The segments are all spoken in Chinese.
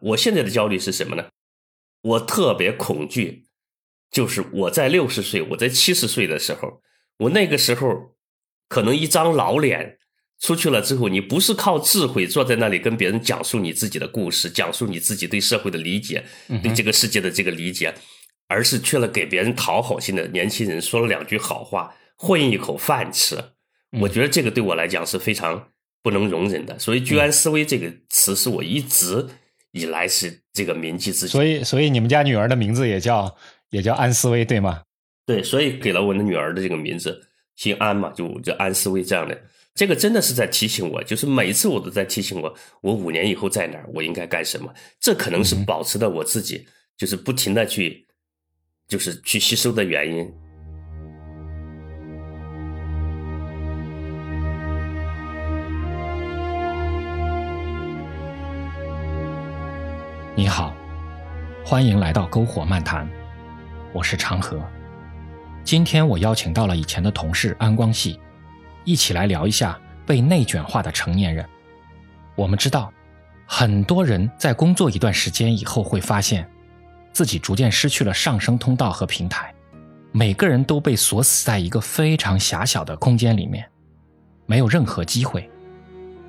我现在的焦虑是什么呢？我特别恐惧，就是我在六十岁，我在七十岁的时候，我那个时候可能一张老脸出去了之后，你不是靠智慧坐在那里跟别人讲述你自己的故事，讲述你自己对社会的理解，对这个世界的这个理解，而是去了给别人讨好性的年轻人说了两句好话，混一口饭吃。我觉得这个对我来讲是非常不能容忍的。所以“居安思危”这个词是我一直。以来是这个铭记自己，所以所以你们家女儿的名字也叫也叫安思薇，对吗？对，所以给了我的女儿的这个名字姓安嘛，就叫安思薇这样的。这个真的是在提醒我，就是每一次我都在提醒我，我五年以后在哪儿，我应该干什么。这可能是保持的我自己，就是不停的去，就是去吸收的原因。你好，欢迎来到篝火漫谈，我是长河。今天我邀请到了以前的同事安光系，一起来聊一下被内卷化的成年人。我们知道，很多人在工作一段时间以后，会发现自己逐渐失去了上升通道和平台，每个人都被锁死在一个非常狭小的空间里面，没有任何机会。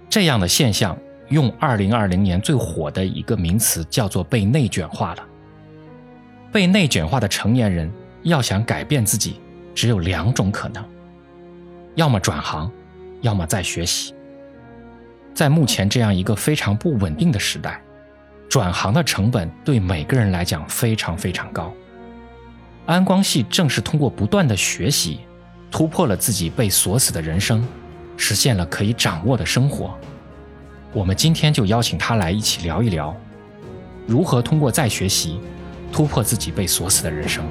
这样的现象。用二零二零年最火的一个名词叫做“被内卷化了”。被内卷化的成年人要想改变自己，只有两种可能：要么转行，要么再学习。在目前这样一个非常不稳定的时代，转行的成本对每个人来讲非常非常高。安光系正是通过不断的学习，突破了自己被锁死的人生，实现了可以掌握的生活。我们今天就邀请他来一起聊一聊，如何通过再学习突破自己被锁死的人生。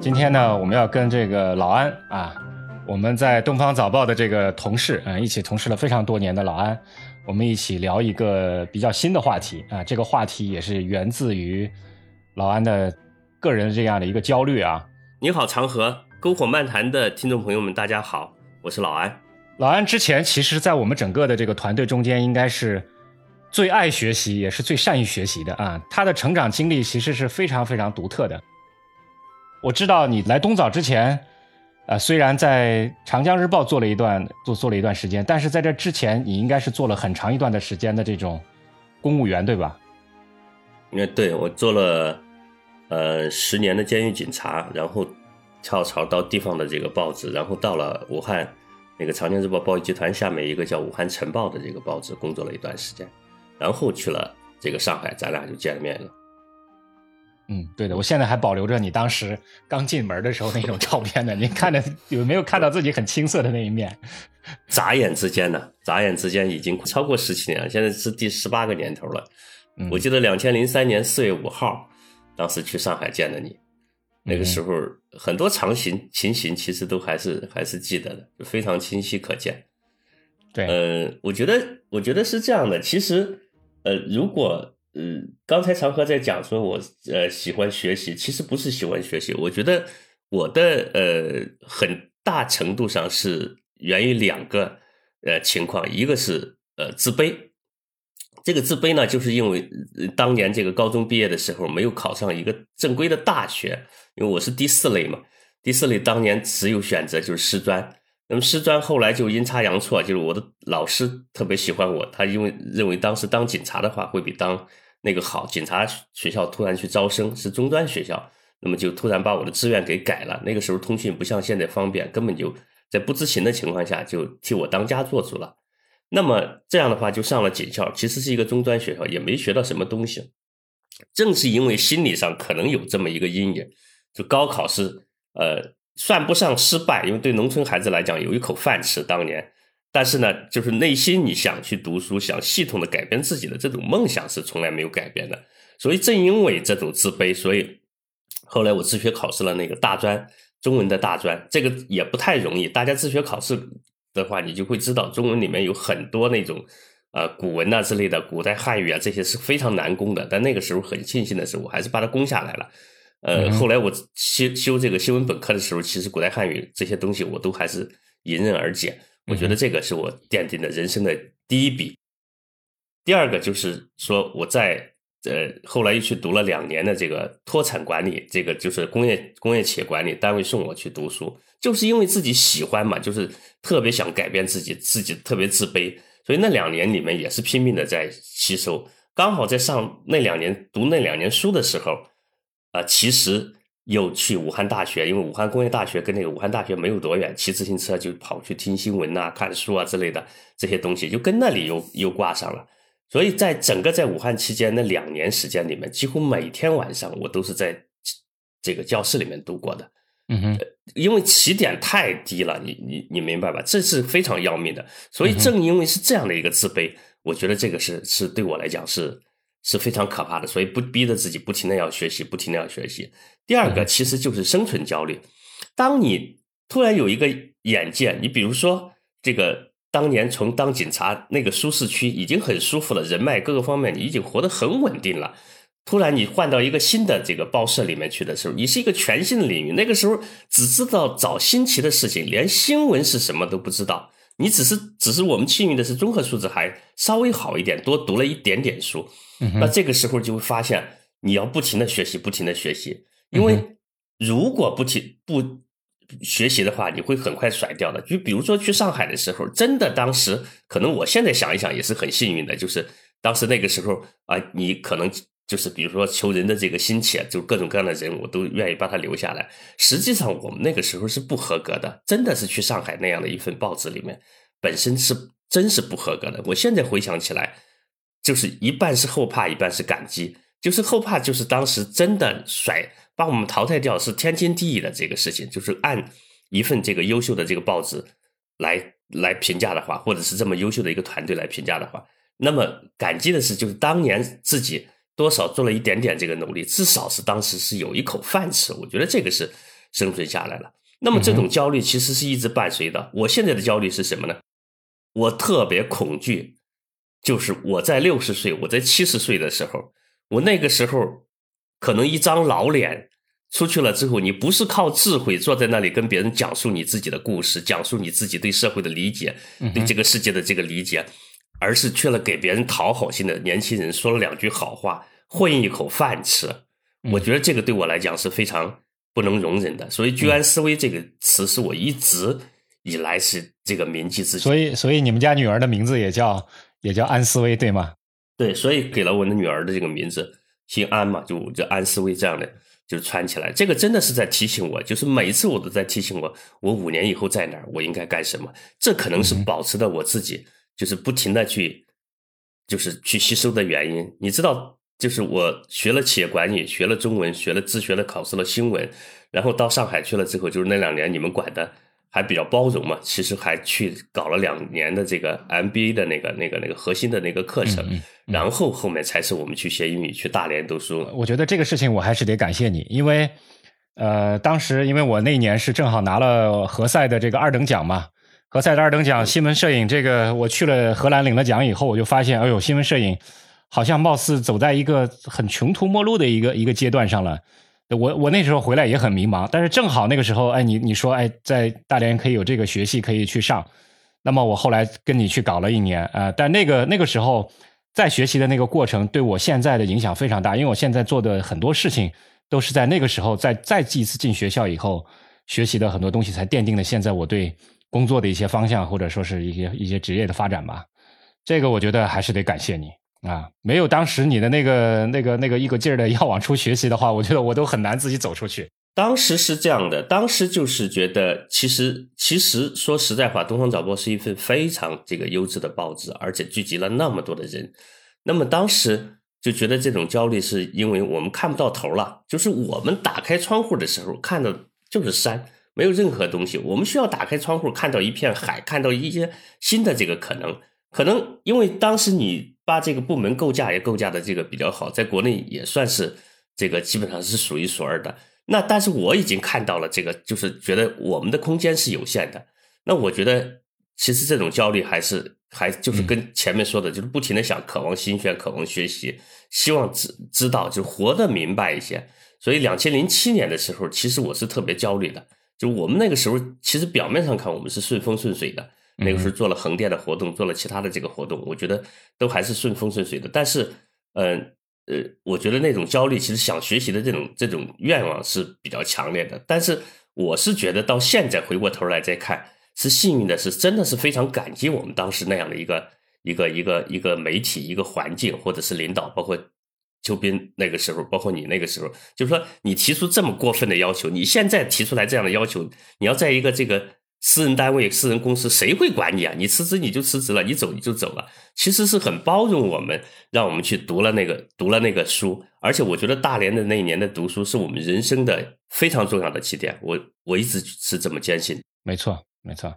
今天呢，我们要跟这个老安啊。我们在东方早报的这个同事啊，一起同事了非常多年的老安，我们一起聊一个比较新的话题啊。这个话题也是源自于老安的个人这样的一个焦虑啊。你好，长河篝火漫谈的听众朋友们，大家好，我是老安。老安之前其实，在我们整个的这个团队中间，应该是最爱学习，也是最善于学习的啊。他的成长经历其实是非常非常独特的。我知道你来东早之前。呃，虽然在《长江日报》做了一段做做了一段时间，但是在这之前，你应该是做了很长一段的时间的这种公务员，对吧？因为对我做了呃十年的监狱警察，然后跳槽到地方的这个报纸，然后到了武汉那个《长江日报》报业集团下面一个叫《武汉晨报》的这个报纸工作了一段时间，然后去了这个上海，咱俩就见了面了。嗯，对的，我现在还保留着你当时刚进门的时候那种照片呢。您看着有没有看到自己很青涩的那一面？眨眼之间呢，眨眼之间已经超过十七年了，现在是第十八个年头了。我记得两千零三年四月五号，当时去上海见的你，那个时候很多场景情形其实都还是还是记得的，非常清晰可见。对，呃，我觉得我觉得是这样的，其实呃，如果。嗯，刚才长河在讲说，我呃喜欢学习，其实不是喜欢学习。我觉得我的呃很大程度上是源于两个呃情况，一个是呃自卑。这个自卑呢，就是因为当年这个高中毕业的时候没有考上一个正规的大学，因为我是第四类嘛，第四类当年只有选择就是师专。那么师专后来就阴差阳错，就是我的老师特别喜欢我，他因为认为当时当警察的话会比当那个好，警察学校突然去招生是中专学校，那么就突然把我的志愿给改了。那个时候通讯不像现在方便，根本就在不知情的情况下就替我当家做主了。那么这样的话就上了警校，其实是一个中专学校，也没学到什么东西。正是因为心理上可能有这么一个阴影，就高考是呃算不上失败，因为对农村孩子来讲有一口饭吃当年。但是呢，就是内心你想去读书，想系统的改变自己的这种梦想是从来没有改变的。所以正因为这种自卑，所以后来我自学考试了那个大专中文的大专，这个也不太容易。大家自学考试的话，你就会知道中文里面有很多那种呃古文呐之类的，古代汉语啊这些是非常难攻的。但那个时候很庆幸的是，我还是把它攻下来了。呃，后来我修修这个新闻本科的时候，其实古代汉语这些东西我都还是迎刃而解。我觉得这个是我奠定的人生的第一笔。第二个就是说，我在呃后来又去读了两年的这个脱产管理，这个就是工业工业企业管理单位送我去读书，就是因为自己喜欢嘛，就是特别想改变自己，自己特别自卑，所以那两年里面也是拼命的在吸收。刚好在上那两年读那两年书的时候。啊，其实又去武汉大学，因为武汉工业大学跟那个武汉大学没有多远，骑自行车就跑去听新闻呐、看书啊之类的这些东西，就跟那里又又挂上了。所以在整个在武汉期间那两年时间里面，几乎每天晚上我都是在这个教室里面度过的。嗯哼，因为起点太低了，你你你明白吧？这是非常要命的。所以正因为是这样的一个自卑，我觉得这个是是对我来讲是。是非常可怕的，所以不逼着自己不停的要学习，不停的要学习。第二个其实就是生存焦虑。当你突然有一个眼界，你比如说这个当年从当警察那个舒适区已经很舒服了，人脉各个方面你已经活得很稳定了。突然你换到一个新的这个报社里面去的时候，你是一个全新的领域。那个时候只知道找新奇的事情，连新闻是什么都不知道。你只是只是我们幸运的是综合素质还稍微好一点，多读了一点点书。那这个时候就会发现，你要不停的学习，不停的学习，因为如果不停不学习的话，你会很快甩掉的。就比如说去上海的时候，真的当时可能我现在想一想也是很幸运的，就是当时那个时候啊，你可能就是比如说求人的这个心切，就各种各样的人我都愿意把他留下来。实际上我们那个时候是不合格的，真的是去上海那样的一份报纸里面，本身是真是不合格的。我现在回想起来。就是一半是后怕，一半是感激。就是后怕，就是当时真的甩把我们淘汰掉是天经地义的这个事情。就是按一份这个优秀的这个报纸来来评价的话，或者是这么优秀的一个团队来评价的话，那么感激的是，就是当年自己多少做了一点点这个努力，至少是当时是有一口饭吃。我觉得这个是生存下来了。那么这种焦虑其实是一直伴随的。我现在的焦虑是什么呢？我特别恐惧。就是我在六十岁，我在七十岁的时候，我那个时候可能一张老脸出去了之后，你不是靠智慧坐在那里跟别人讲述你自己的故事，讲述你自己对社会的理解，对这个世界的这个理解，而是去了给别人讨好心的年轻人说了两句好话，混一口饭吃。我觉得这个对我来讲是非常不能容忍的。所以“居安思危”这个词是我一直以来是这个铭记自己。所以，所以你们家女儿的名字也叫。也叫安思威，对吗？对，所以给了我的女儿的这个名字，姓安嘛，就就安思威这样的，就穿起来。这个真的是在提醒我，就是每一次我都在提醒我，我五年以后在哪儿，我应该干什么。这可能是保持的我自己，就是不停的去，就是去吸收的原因。你知道，就是我学了企业管理，学了中文，学了自学了，考试了新闻，然后到上海去了之后，就是那两年你们管的。还比较包容嘛，其实还去搞了两年的这个 MBA 的那个、那个、那个核心的那个课程，然后后面才是我们去学英语、去大连读书。我觉得这个事情我还是得感谢你，因为呃，当时因为我那年是正好拿了何塞的这个二等奖嘛，何塞的二等奖新闻摄影这个，我去了荷兰领了奖以后，我就发现，哎呦，新闻摄影好像貌似走在一个很穷途末路的一个一个阶段上了。我我那时候回来也很迷茫，但是正好那个时候，哎，你你说，哎，在大连可以有这个学系可以去上，那么我后来跟你去搞了一年，呃，但那个那个时候在学习的那个过程对我现在的影响非常大，因为我现在做的很多事情都是在那个时候，在再一次进学校以后学习的很多东西，才奠定了现在我对工作的一些方向或者说是一些一些职业的发展吧。这个我觉得还是得感谢你。啊，没有当时你的那个、那个、那个一个劲儿的要往出学习的话，我觉得我都很难自己走出去。当时是这样的，当时就是觉得，其实其实说实在话，《东方早报》是一份非常这个优质的报纸，而且聚集了那么多的人。那么当时就觉得这种焦虑是因为我们看不到头了，就是我们打开窗户的时候看到就是山，没有任何东西。我们需要打开窗户看到一片海，看到一些新的这个可能。可能因为当时你。把这个部门构架也构架的这个比较好，在国内也算是这个基本上是数一数二的。那但是我已经看到了这个，就是觉得我们的空间是有限的。那我觉得其实这种焦虑还是还就是跟前面说的，就是不停的想渴望新鲜，渴望学习，希望知知道就活得明白一些。所以两千零七年的时候，其实我是特别焦虑的。就我们那个时候，其实表面上看我们是顺风顺水的，那个时候做了横店的活动，做了其他的这个活动，我觉得都还是顺风顺水的。但是，嗯呃，我觉得那种焦虑，其实想学习的这种这种愿望是比较强烈的。但是，我是觉得到现在回过头来再看，是幸运的，是真的是非常感激我们当时那样的一个一个一个一个媒体、一个环境，或者是领导，包括。邱斌那个时候，包括你那个时候，就是说你提出这么过分的要求，你现在提出来这样的要求，你要在一个这个私人单位、私人公司，谁会管你啊？你辞职你就辞职了，你走你就走了。其实是很包容我们，让我们去读了那个读了那个书。而且我觉得大连的那一年的读书是我们人生的非常重要的起点。我我一直是这么坚信。没错，没错，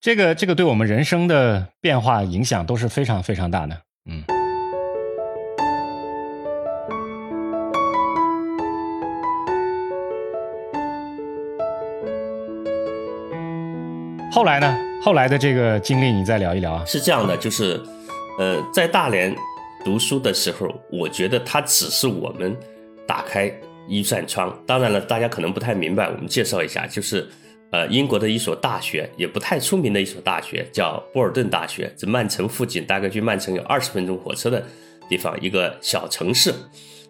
这个这个对我们人生的变化影响都是非常非常大的。嗯。后来呢？后来的这个经历，你再聊一聊啊。是这样的，就是，呃，在大连读书的时候，我觉得它只是我们打开一扇窗。当然了，大家可能不太明白，我们介绍一下，就是，呃，英国的一所大学，也不太出名的一所大学，叫波尔顿大学，在曼城附近，大概距曼城有二十分钟火车的地方，一个小城市。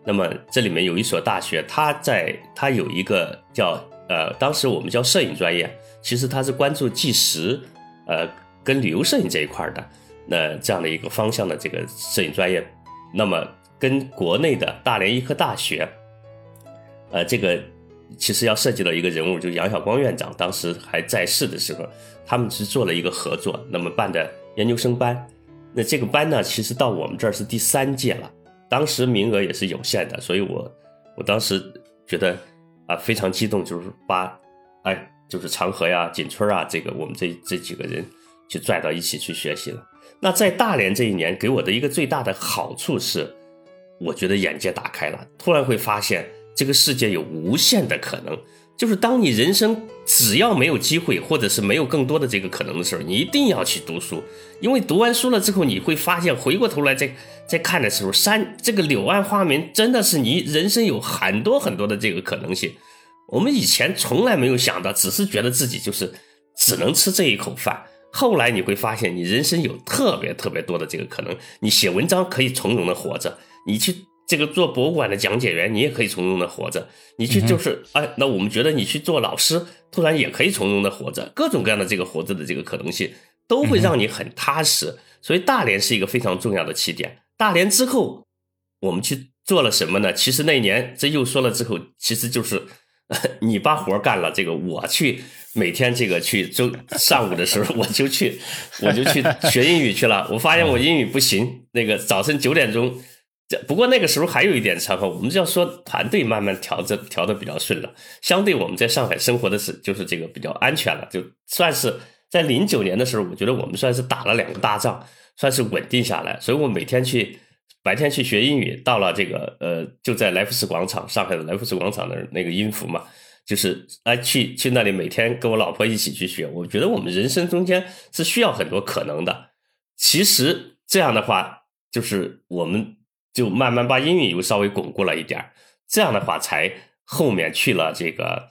那么这里面有一所大学，它在它有一个叫，呃，当时我们叫摄影专业。其实他是关注纪实，呃，跟旅游摄影这一块的，那这样的一个方向的这个摄影专业，那么跟国内的大连医科大学，呃，这个其实要涉及到一个人物，就是杨晓光院长，当时还在世的时候，他们是做了一个合作，那么办的研究生班，那这个班呢，其实到我们这儿是第三届了，当时名额也是有限的，所以我我当时觉得啊非常激动，就是把哎。就是长河呀、锦村啊，这个我们这这几个人去拽到一起去学习了。那在大连这一年给我的一个最大的好处是，我觉得眼界打开了，突然会发现这个世界有无限的可能。就是当你人生只要没有机会，或者是没有更多的这个可能的时候，你一定要去读书，因为读完书了之后，你会发现回过头来再再看的时候，山这个柳暗花明，真的是你人生有很多很多的这个可能性。我们以前从来没有想到，只是觉得自己就是只能吃这一口饭。后来你会发现，你人生有特别特别多的这个可能。你写文章可以从容的活着，你去这个做博物馆的讲解员，你也可以从容的活着。你去就是哎，那我们觉得你去做老师，突然也可以从容的活着。各种各样的这个活着的这个可能性，都会让你很踏实。所以大连是一个非常重要的起点。大连之后，我们去做了什么呢？其实那年这又说了之后，其实就是。你把活干了，这个我去每天这个去周上午的时候 我就去我就去学英语去了。我发现我英语不行，那个早晨九点钟，这不过那个时候还有一点差合，我们就要说团队慢慢调着调的比较顺了。相对我们在上海生活的是就是这个比较安全了，就算是在零九年的时候，我觉得我们算是打了两个大仗，算是稳定下来。所以我每天去。白天去学英语，到了这个呃，就在来福士广场，上海的来福士广场的那个音符嘛，就是哎去去那里，每天跟我老婆一起去学。我觉得我们人生中间是需要很多可能的。其实这样的话，就是我们就慢慢把英语又稍微巩固了一点这样的话才后面去了这个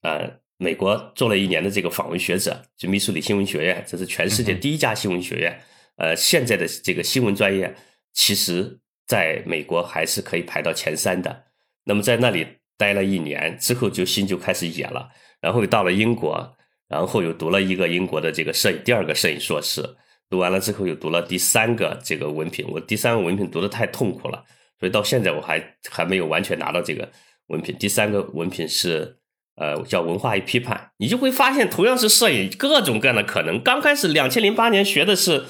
呃美国做了一年的这个访问学者，就密苏里新闻学院，这是全世界第一家新闻学院。呃，现在的这个新闻专业。其实，在美国还是可以排到前三的。那么在那里待了一年之后，就心就开始野了。然后又到了英国，然后又读了一个英国的这个摄影第二个摄影硕士。读完了之后，又读了第三个这个文凭。我第三个文凭读的太痛苦了，所以到现在我还还没有完全拿到这个文凭。第三个文凭是呃叫文化与批判。你就会发现，同样是摄影，各种各样的可能。刚开始两千零八年学的是，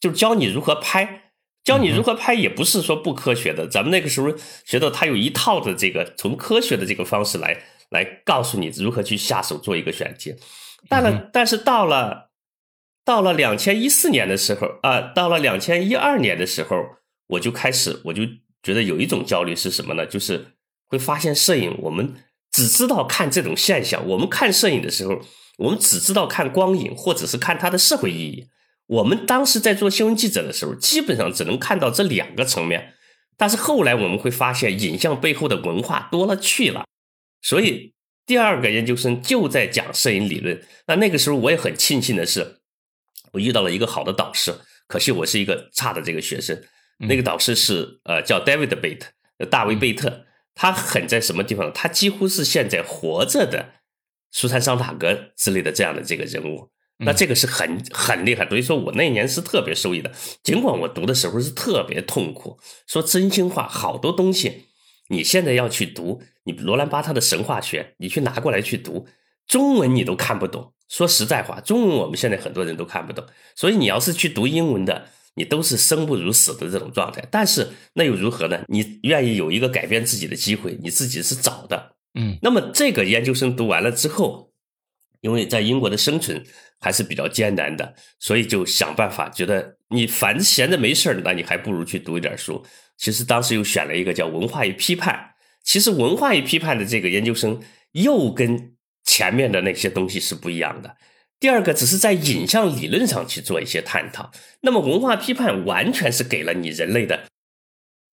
就教你如何拍。教你如何拍也不是说不科学的，咱们那个时候学到他有一套的这个从科学的这个方式来来告诉你如何去下手做一个选题。但了，但是到了到了两千一四年的时候啊，到了两千一二年的时候，我就开始我就觉得有一种焦虑是什么呢？就是会发现摄影我们只知道看这种现象，我们看摄影的时候我们只知道看光影，或者是看它的社会意义。我们当时在做新闻记者的时候，基本上只能看到这两个层面。但是后来我们会发现，影像背后的文化多了去了。所以第二个研究生就在讲摄影理论。那那个时候我也很庆幸的是，我遇到了一个好的导师。可惜我是一个差的这个学生。那个导师是呃叫 David 贝特，大卫贝特。他狠在什么地方？他几乎是现在活着的苏珊桑塔格之类的这样的这个人物。那这个是很很厉害，所以说我那年是特别受益的。尽管我读的时候是特别痛苦，说真心话，好多东西你现在要去读，你罗兰巴特的神话学，你去拿过来去读，中文你都看不懂。说实在话，中文我们现在很多人都看不懂，所以你要是去读英文的，你都是生不如死的这种状态。但是那又如何呢？你愿意有一个改变自己的机会，你自己是找的，嗯。那么这个研究生读完了之后，因为在英国的生存。还是比较艰难的，所以就想办法，觉得你反正闲着没事儿，那你还不如去读一点书。其实当时又选了一个叫文化与批判。其实文化与批判的这个研究生又跟前面的那些东西是不一样的。第二个只是在影像理论上去做一些探讨，那么文化批判完全是给了你人类的，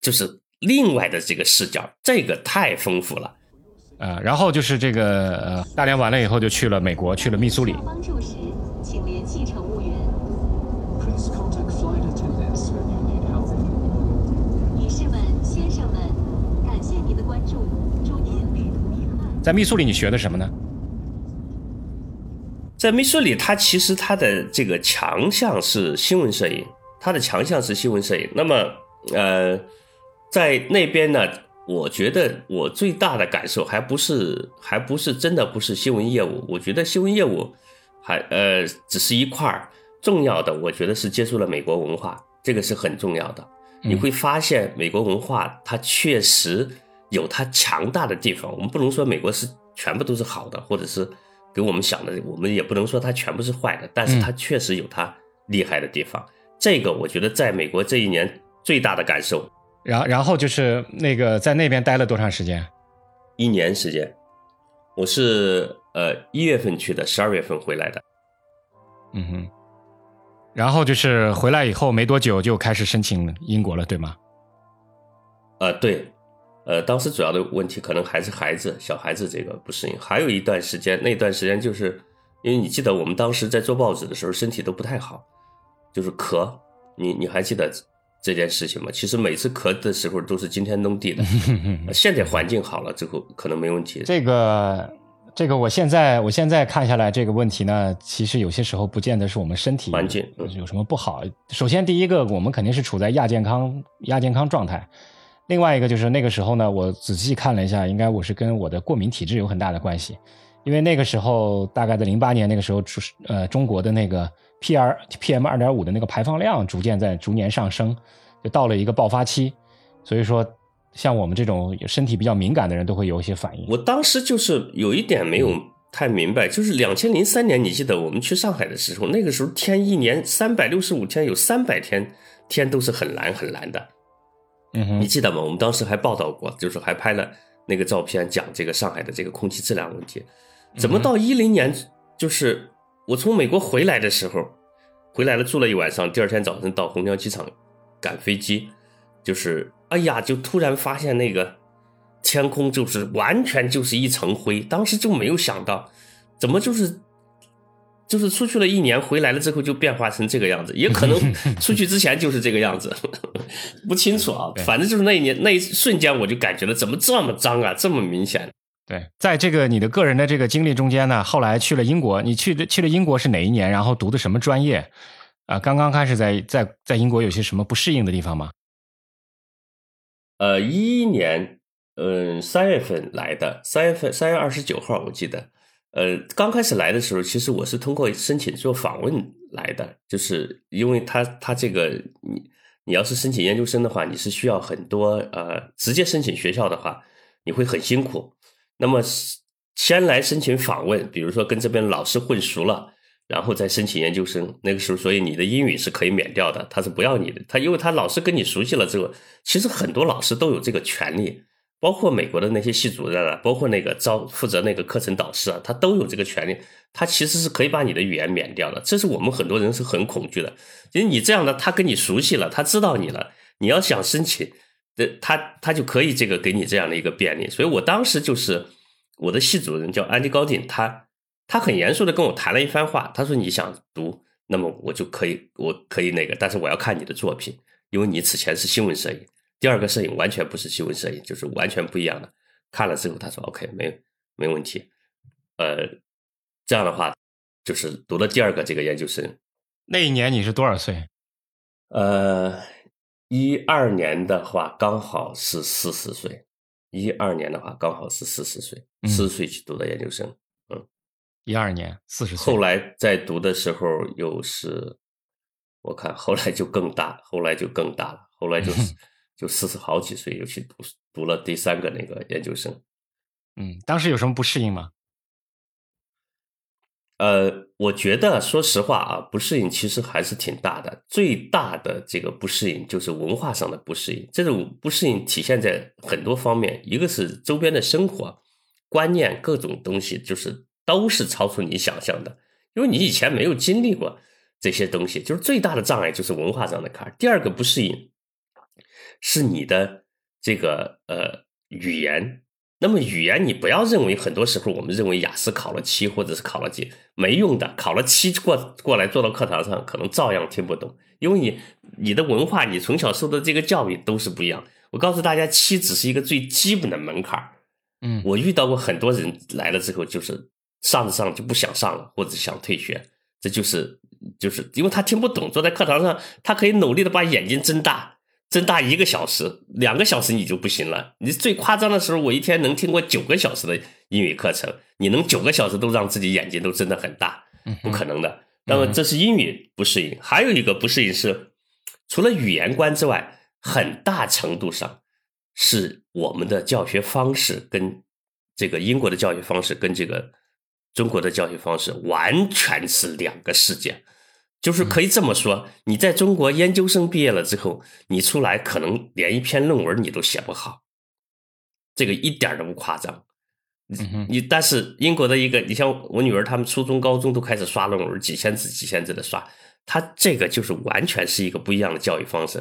就是另外的这个视角，这个太丰富了。呃，然后就是这个呃，大连完了以后就去了美国，去了密苏里。帮助时，请联系乘务员在密苏里，你学的什么呢？在密苏里，它其实它的这个强项是新闻摄影，它的强项是新闻摄影。那么，呃，在那边呢，我觉得我最大的感受还不是，还不是真的不是新闻业务。我觉得新闻业务还呃只是一块儿，重要的我觉得是接触了美国文化，这个是很重要的。你会发现美国文化它确实。有它强大的地方，我们不能说美国是全部都是好的，或者是给我们想的，我们也不能说它全部是坏的，但是它确实有它厉害的地方。这个我觉得在美国这一年最大的感受。然然后就是那个在那边待了多长时间？一年时间。我是呃一月份去的，十二月份回来的。嗯哼。然后就是回来以后没多久就开始申请英国了，对吗？呃，对。呃，当时主要的问题可能还是孩子，小孩子这个不适应。还有一段时间，那段时间就是因为你记得我们当时在做报纸的时候，身体都不太好，就是咳。你你还记得这件事情嘛？其实每次咳的时候都是惊天动地的。现在环境好了之后，可能没问题。这个这个，我现在我现在看下来这个问题呢，其实有些时候不见得是我们身体环境有什么不好。首先第一个，我们肯定是处在亚健康亚健康状态。另外一个就是那个时候呢，我仔细看了一下，应该我是跟我的过敏体质有很大的关系，因为那个时候大概在零八年那个时候，呃，中国的那个 P R P M 二点五的那个排放量逐渐在逐年上升，就到了一个爆发期，所以说像我们这种身体比较敏感的人都会有一些反应。我当时就是有一点没有太明白，就是两千零三年，你记得我们去上海的时候，那个时候天一年三百六十五天有三百天天都是很蓝很蓝的。嗯你记得吗？我们当时还报道过，就是还拍了那个照片，讲这个上海的这个空气质量问题。怎么到一零年，就是我从美国回来的时候，回来了住了一晚上，第二天早晨到虹桥机场赶飞机，就是哎呀，就突然发现那个天空就是完全就是一层灰，当时就没有想到，怎么就是。就是出去了一年，回来了之后就变化成这个样子，也可能 出去之前就是这个样子，不清楚啊。反正就是那一年那一瞬间，我就感觉了，怎么这么脏啊，这么明显。对，在这个你的个人的这个经历中间呢，后来去了英国，你去的去了英国是哪一年？然后读的什么专业？啊，刚刚开始在在在英国有些什么不适应的地方吗？呃，一一年，嗯，三月份来的，三月份三月二十九号，我记得。呃，刚开始来的时候，其实我是通过申请做访问来的，就是因为他他这个你你要是申请研究生的话，你是需要很多呃，直接申请学校的话，你会很辛苦。那么先来申请访问，比如说跟这边老师混熟了，然后再申请研究生。那个时候，所以你的英语是可以免掉的，他是不要你的。他因为他老师跟你熟悉了之后，其实很多老师都有这个权利，包括美国的那些系主任啊，包括那个招负责那个课程导师啊，他都有这个权利，他其实是可以把你的语言免掉的。这是我们很多人是很恐惧的，因为你这样的，他跟你熟悉了，他知道你了，你要想申请，这他他就可以这个给你这样的一个便利。所以我当时就是我的系主任叫安迪高定，他他很严肃的跟我谈了一番话，他说你想读，那么我就可以，我可以那个，但是我要看你的作品，因为你此前是新闻摄影。第二个摄影完全不是新闻摄影，就是完全不一样的。看了之后，他说：“OK，没没问题。”呃，这样的话，就是读了第二个这个研究生。那一年你是多少岁？呃，一二年的话刚好是四十岁。一二年的话刚好是四十岁，四十岁去读的研究生。嗯，一二年四十岁。后来在读的时候又是，我看后来就更大，后来就更大了，后来就是。就四十好几岁又去读读了第三个那个研究生，嗯，当时有什么不适应吗？呃，我觉得说实话啊，不适应其实还是挺大的。最大的这个不适应就是文化上的不适应。这种不适应体现在很多方面，一个是周边的生活观念，各种东西就是都是超出你想象的，因为你以前没有经历过这些东西，就是最大的障碍就是文化上的坎。第二个不适应。是你的这个呃语言，那么语言你不要认为很多时候我们认为雅思考了七或者是考了几没用的，考了七过过来坐到课堂上可能照样听不懂，因为你你的文化你从小受的这个教育都是不一样。我告诉大家，七只是一个最基本的门槛嗯，我遇到过很多人来了之后就是上着上就不想上了或者想退学，这就是就是因为他听不懂，坐在课堂上他可以努力的把眼睛睁大。增大一个小时、两个小时你就不行了。你最夸张的时候，我一天能听过九个小时的英语课程。你能九个小时都让自己眼睛都睁得很大，不可能的。那么这是英语不适应，还有一个不适应是，除了语言观之外，很大程度上是我们的教学方式跟这个英国的教学方式跟这个中国的教学方式完全是两个世界。就是可以这么说，你在中国研究生毕业了之后，你出来可能连一篇论文你都写不好，这个一点都不夸张。你你但是英国的一个，你像我女儿他们初中高中都开始刷论文，几千字几千字的刷，他这个就是完全是一个不一样的教育方式。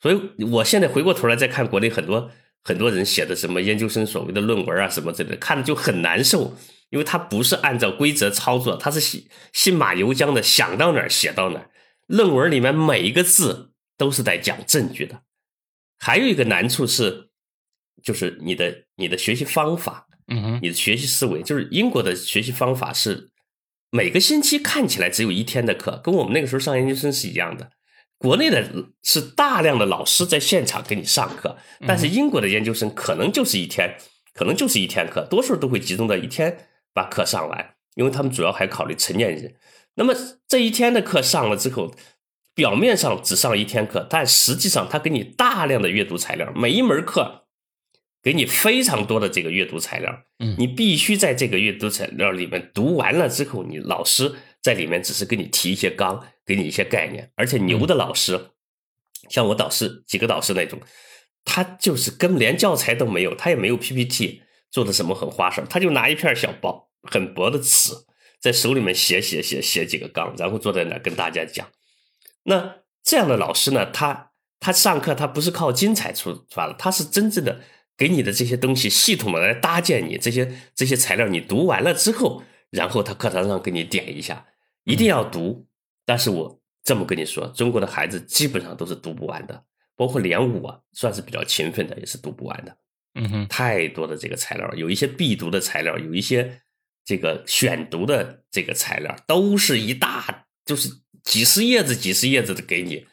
所以我现在回过头来再看国内很多很多人写的什么研究生所谓的论文啊什么之类的，看着就很难受。因为他不是按照规则操作，他是信信马由缰的，想到哪儿写到哪儿。论文里面每一个字都是在讲证据的。还有一个难处是，就是你的你的学习方法，嗯哼，你的学习思维，就是英国的学习方法是每个星期看起来只有一天的课，跟我们那个时候上研究生是一样的。国内的是大量的老师在现场给你上课，但是英国的研究生可能就是一天，可能就是一天课，多数都会集中到一天。把课上完，因为他们主要还考虑成年人。那么这一天的课上了之后，表面上只上一天课，但实际上他给你大量的阅读材料，每一门课给你非常多的这个阅读材料。嗯，你必须在这个阅读材料里面读完了之后，你老师在里面只是给你提一些纲，给你一些概念。而且牛的老师，像我导师几个导师那种，他就是根本连教材都没有，他也没有 PPT。做的什么很花哨，他就拿一片小薄、很薄的纸，在手里面写写写写几个纲，然后坐在那跟大家讲。那这样的老师呢，他他上课他不是靠精彩出发的，他是真正的给你的这些东西系统的来搭建你这些这些材料，你读完了之后，然后他课堂上给你点一下，一定要读。但是我这么跟你说，中国的孩子基本上都是读不完的，包括连我算是比较勤奋的，也是读不完的。嗯哼，太多的这个材料，有一些必读的材料，有一些这个选读的这个材料，都是一大就是几十页子、几十页子的给你。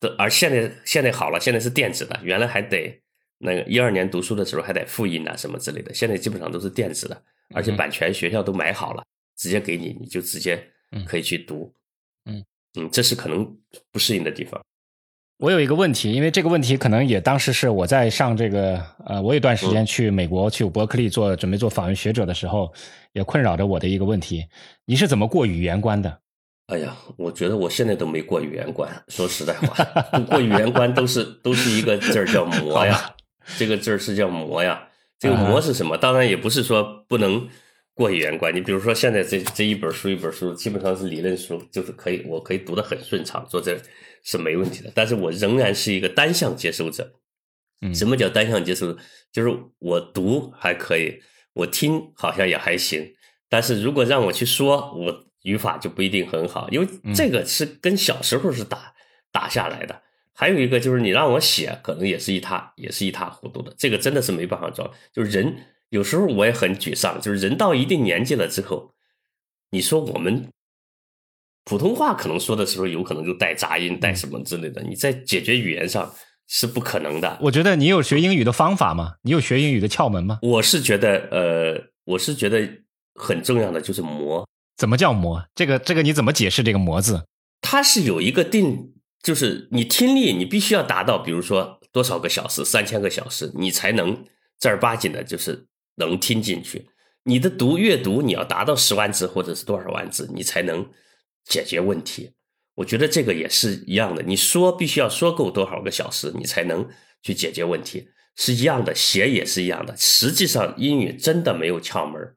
的而现在现在好了，现在是电子的，原来还得那个一二年读书的时候还得复印啊什么之类的，现在基本上都是电子的，而且版权学校都买好了，直接给你，你就直接可以去读。嗯嗯，这是可能不适应的地方。我有一个问题，因为这个问题可能也当时是我在上这个呃，我有段时间去美国去伯克利做准备做访问学者的时候，也困扰着我的一个问题：你是怎么过语言关的？哎呀，我觉得我现在都没过语言关。说实在话，过语言关都是都是一个字儿叫 磨呀。这个字儿是叫磨呀。这个磨是什么？当然也不是说不能过语言关。你比如说现在这这一本书一本书，基本上是理论书，就是可以我可以读得很顺畅，做这是没问题的。但是我仍然是一个单向接收者。什么叫单向接收？就是我读还可以，我听好像也还行。但是如果让我去说，我语法就不一定很好，因为这个是跟小时候是打打下来的。还有一个就是你让我写，可能也是一塌，也是一塌糊涂的。这个真的是没办法装。就是人有时候我也很沮丧，就是人到一定年纪了之后，你说我们普通话可能说的时候，有可能就带杂音、带什么之类的。你在解决语言上是不可能的。我觉得你有学英语的方法吗？你有学英语的窍门吗？我是觉得，呃，我是觉得很重要的就是磨。怎么叫磨？这个这个你怎么解释这个磨字？它是有一个定。就是你听力，你必须要达到，比如说多少个小时，三千个小时，你才能正儿八经的，就是能听进去。你的读阅读，你要达到十万字或者是多少万字，你才能解决问题。我觉得这个也是一样的。你说必须要说够多少个小时，你才能去解决问题，是一样的。写也是一样的。实际上，英语真的没有窍门，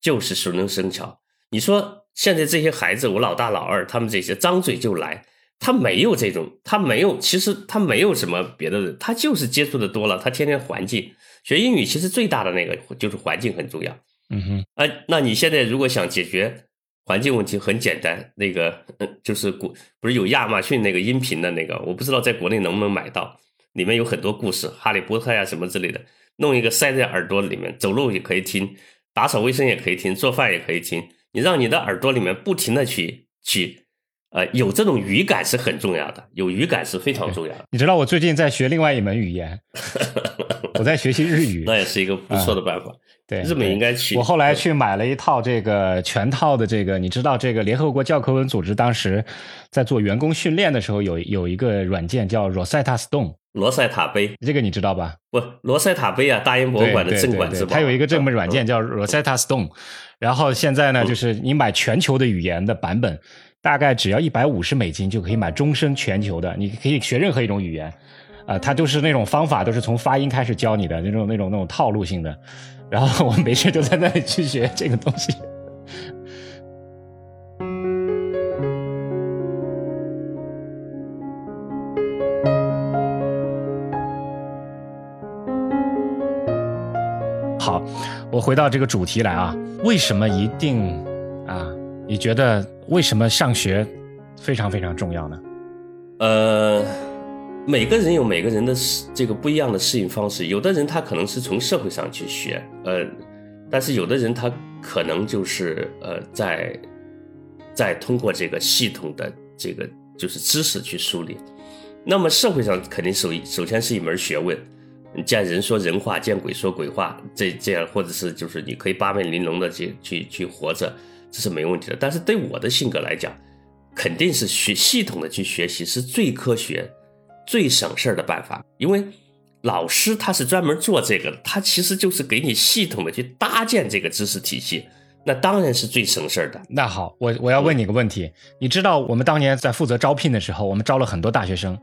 就是熟能生巧。你说现在这些孩子，我老大老二，他们这些张嘴就来。他没有这种，他没有，其实他没有什么别的人，他就是接触的多了，他天天环境学英语，其实最大的那个就是环境很重要。嗯哼，哎，那你现在如果想解决环境问题，很简单，那个就是国不是有亚马逊那个音频的那个，我不知道在国内能不能买到，里面有很多故事，哈利波特呀什么之类的，弄一个塞在耳朵里面，走路也可以听，打扫卫生也可以听，做饭也可以听，你让你的耳朵里面不停的去去。呃，有这种语感是很重要的，有语感是非常重要的。你知道我最近在学另外一门语言，我在学习日语，那也是一个不错的办法。对，日本应该去。我后来去买了一套这个全套的这个，你知道这个联合国教科文组织当时在做员工训练的时候，有有一个软件叫 Rosetta Stone，罗塞塔杯，这个你知道吧？不，罗塞塔杯啊，大英博物馆的镇馆之宝。它有一个这么软件叫 Rosetta Stone，然后现在呢，就是你买全球的语言的版本。大概只要一百五十美金就可以买终身全球的，你可以学任何一种语言，啊，它就是那种方法都是从发音开始教你的那种那种那种套路性的，然后我没事就在那里去学这个东西。好，我回到这个主题来啊，为什么一定啊？你觉得为什么上学非常非常重要呢？呃，每个人有每个人的这个不一样的适应方式。有的人他可能是从社会上去学，呃，但是有的人他可能就是呃，在在通过这个系统的这个就是知识去梳理。那么社会上肯定首首先是一门学问，见人说人话，见鬼说鬼话，这这样或者是就是你可以八面玲珑的去去去活着。这是没问题的，但是对我的性格来讲，肯定是学系统的去学习是最科学、最省事儿的办法。因为老师他是专门做这个的，他其实就是给你系统的去搭建这个知识体系，那当然是最省事儿的。那好，我我要问你个问题，你知道我们当年在负责招聘的时候，我们招了很多大学生，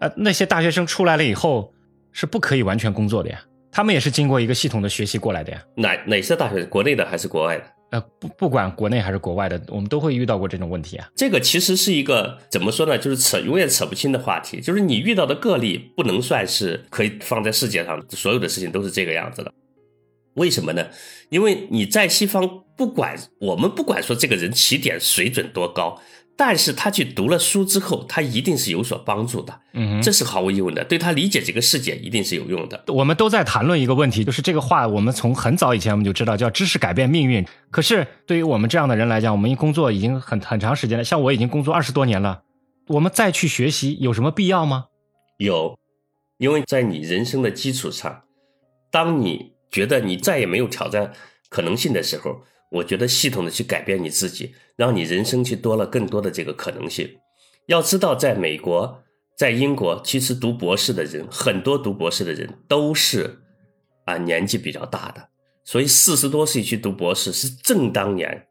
呃，那些大学生出来了以后是不可以完全工作的呀，他们也是经过一个系统的学习过来的呀。哪哪些大学？国内的还是国外的？呃，不不管国内还是国外的，我们都会遇到过这种问题啊。这个其实是一个怎么说呢？就是扯永远扯不清的话题。就是你遇到的个例不能算是可以放在世界上所有的事情都是这个样子的。为什么呢？因为你在西方，不管我们不管说这个人起点水准多高。但是他去读了书之后，他一定是有所帮助的，嗯，这是毫无疑问的，对他理解这个世界一定是有用的。我们都在谈论一个问题，就是这个话，我们从很早以前我们就知道，叫知识改变命运。可是对于我们这样的人来讲，我们工作已经很很长时间了，像我已经工作二十多年了，我们再去学习有什么必要吗？有，因为在你人生的基础上，当你觉得你再也没有挑战可能性的时候。我觉得系统的去改变你自己，让你人生去多了更多的这个可能性。要知道，在美国、在英国，其实读博士的人很多，读博士的人都是啊年纪比较大的，所以四十多岁去读博士是正当年。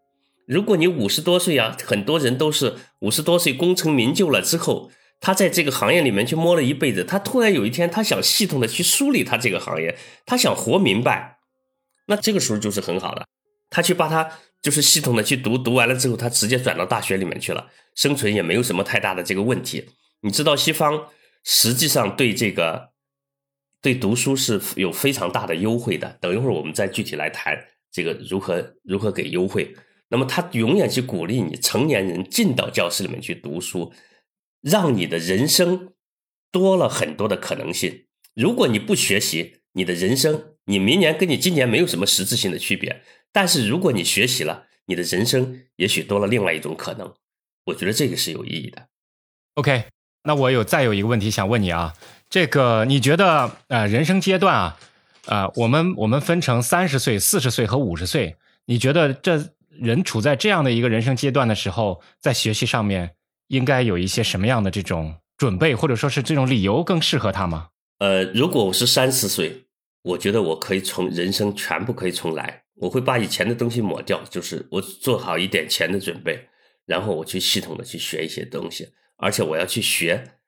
如果你五十多岁啊，很多人都是五十多岁功成名就了之后，他在这个行业里面去摸了一辈子，他突然有一天，他想系统的去梳理他这个行业，他想活明白，那这个时候就是很好的。他去把他就是系统的去读，读完了之后，他直接转到大学里面去了，生存也没有什么太大的这个问题。你知道，西方实际上对这个对读书是有非常大的优惠的。等一会儿我们再具体来谈这个如何如何给优惠。那么他永远去鼓励你成年人进到教室里面去读书。让你的人生多了很多的可能性。如果你不学习，你的人生，你明年跟你今年没有什么实质性的区别。但是如果你学习了，你的人生也许多了另外一种可能。我觉得这个是有意义的。OK，那我有再有一个问题想问你啊，这个你觉得呃人生阶段啊，呃我们我们分成三十岁、四十岁和五十岁，你觉得这人处在这样的一个人生阶段的时候，在学习上面？应该有一些什么样的这种准备，或者说是这种理由更适合他吗？呃，如果我是三十岁，我觉得我可以从人生全部可以重来，我会把以前的东西抹掉，就是我做好一点钱的准备，然后我去系统的去学一些东西，而且我要去学，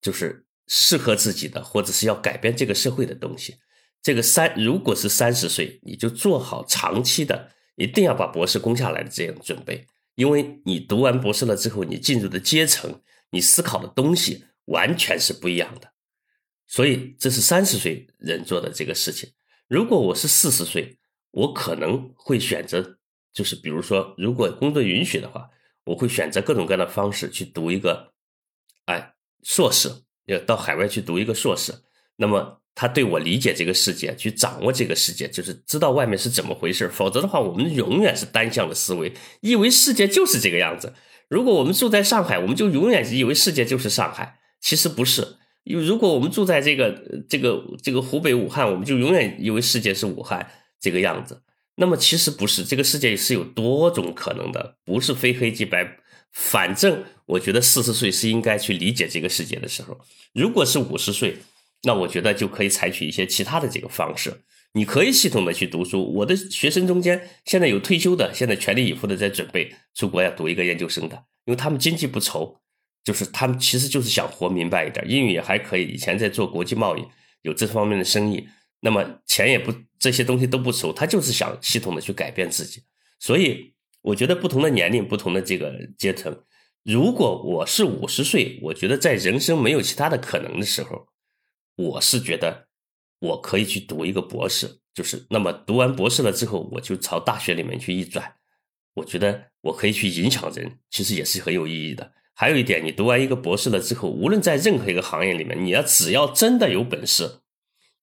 就是适合自己的，或者是要改变这个社会的东西。这个三，如果是三十岁，你就做好长期的，一定要把博士攻下来的这样准备。因为你读完博士了之后，你进入的阶层，你思考的东西完全是不一样的，所以这是三十岁人做的这个事情。如果我是四十岁，我可能会选择，就是比如说，如果工作允许的话，我会选择各种各样的方式去读一个，哎，硕士，要到海外去读一个硕士。那么。他对我理解这个世界，去掌握这个世界，就是知道外面是怎么回事。否则的话，我们永远是单向的思维，以为世界就是这个样子。如果我们住在上海，我们就永远以为世界就是上海。其实不是。如果我们住在这个这个这个湖北武汉，我们就永远以为世界是武汉这个样子。那么其实不是，这个世界是有多种可能的，不是非黑即白。反正我觉得四十岁是应该去理解这个世界的时候。如果是五十岁。那我觉得就可以采取一些其他的这个方式，你可以系统的去读书。我的学生中间现在有退休的，现在全力以赴的在准备出国要读一个研究生的，因为他们经济不愁，就是他们其实就是想活明白一点，英语也还可以，以前在做国际贸易，有这方面的生意，那么钱也不这些东西都不愁，他就是想系统的去改变自己。所以我觉得不同的年龄、不同的这个阶层，如果我是五十岁，我觉得在人生没有其他的可能的时候。我是觉得我可以去读一个博士，就是那么读完博士了之后，我就朝大学里面去一转。我觉得我可以去影响人，其实也是很有意义的。还有一点，你读完一个博士了之后，无论在任何一个行业里面，你要只要真的有本事，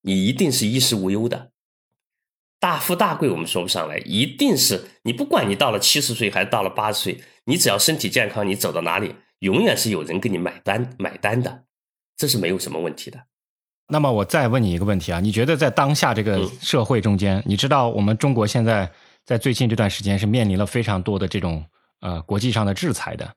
你一定是衣食无忧的，大富大贵我们说不上来，一定是你不管你到了七十岁还是到了八十岁，你只要身体健康，你走到哪里，永远是有人给你买单买单的，这是没有什么问题的。那么我再问你一个问题啊，你觉得在当下这个社会中间，你知道我们中国现在在最近这段时间是面临了非常多的这种呃国际上的制裁的，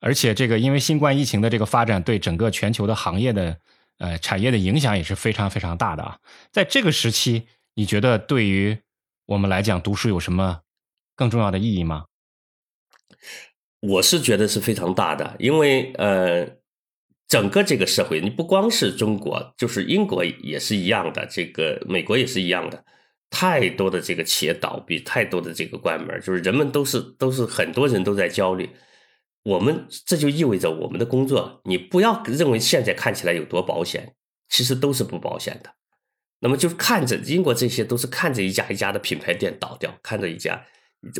而且这个因为新冠疫情的这个发展，对整个全球的行业的呃产业的影响也是非常非常大的啊。在这个时期，你觉得对于我们来讲读书有什么更重要的意义吗？我是觉得是非常大的，因为呃。整个这个社会，你不光是中国，就是英国也是一样的，这个美国也是一样的，太多的这个企业倒闭，太多的这个关门，就是人们都是都是很多人都在焦虑。我们这就意味着我们的工作，你不要认为现在看起来有多保险，其实都是不保险的。那么就看着英国这些都是看着一家一家的品牌店倒掉，看着一家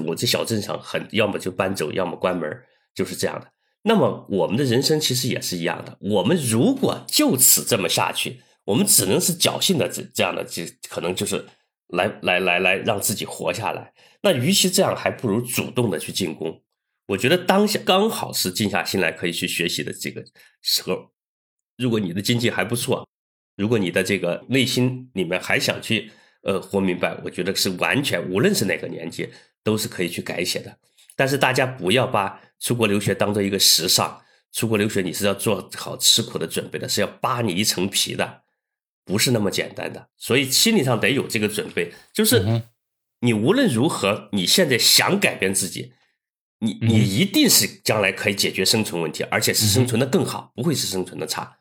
我这小镇上很要么就搬走，要么关门，就是这样的。那么我们的人生其实也是一样的。我们如果就此这么下去，我们只能是侥幸的这这样的，这可能就是来来来来让自己活下来。那与其这样，还不如主动的去进攻。我觉得当下刚好是静下心来可以去学习的这个时候。如果你的经济还不错，如果你的这个内心里面还想去呃活明白，我觉得是完全无论是哪个年纪都是可以去改写的。但是大家不要把。出国留学当做一个时尚，出国留学你是要做好吃苦的准备的，是要扒你一层皮的，不是那么简单的。所以心理上得有这个准备，就是你无论如何，你现在想改变自己，你你一定是将来可以解决生存问题，而且是生存的更好，不会是生存的差。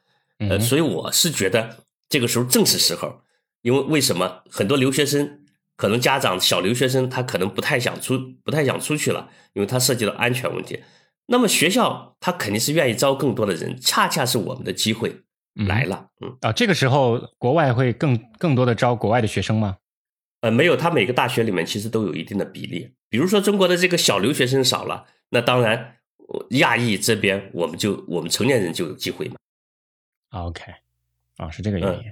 呃，所以我是觉得这个时候正是时候，因为为什么很多留学生可能家长小留学生他可能不太想出不太想出去了，因为他涉及到安全问题。那么学校他肯定是愿意招更多的人，恰恰是我们的机会来了。嗯啊，这个时候国外会更更多的招国外的学生吗？呃，没有，他每个大学里面其实都有一定的比例。比如说中国的这个小留学生少了，那当然亚裔这边我们就我们成年人就有机会嘛。OK，啊，是这个原因。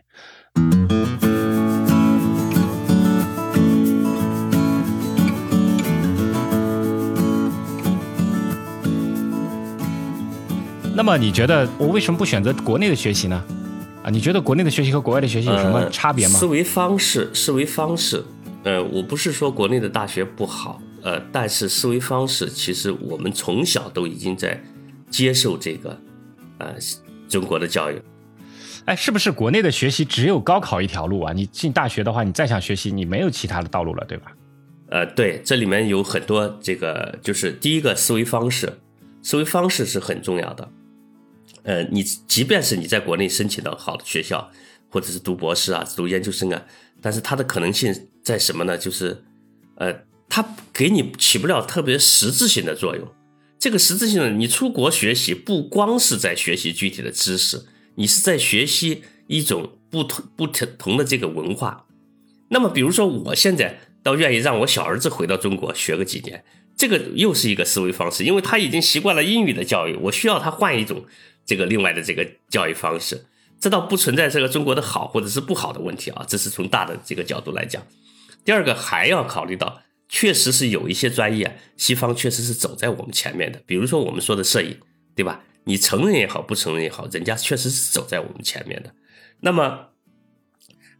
那么你觉得我为什么不选择国内的学习呢？啊，你觉得国内的学习和国外的学习有什么差别吗？思维方式，思维方式。呃，我不是说国内的大学不好，呃，但是思维方式其实我们从小都已经在接受这个，呃。中国的教育，哎，是不是国内的学习只有高考一条路啊？你进大学的话，你再想学习，你没有其他的道路了，对吧？呃，对，这里面有很多这个，就是第一个思维方式，思维方式是很重要的。呃，你即便是你在国内申请到好的学校，或者是读博士啊、读研究生啊，但是它的可能性在什么呢？就是，呃，它给你起不了特别实质性的作用。这个实质性的，你出国学习不光是在学习具体的知识，你是在学习一种不同不同同的这个文化。那么，比如说我现在倒愿意让我小儿子回到中国学个几年，这个又是一个思维方式，因为他已经习惯了英语的教育，我需要他换一种这个另外的这个教育方式。这倒不存在这个中国的好或者是不好的问题啊，这是从大的这个角度来讲。第二个还要考虑到。确实是有一些专业，西方确实是走在我们前面的。比如说我们说的摄影，对吧？你承认也好，不承认也好，人家确实是走在我们前面的。那么，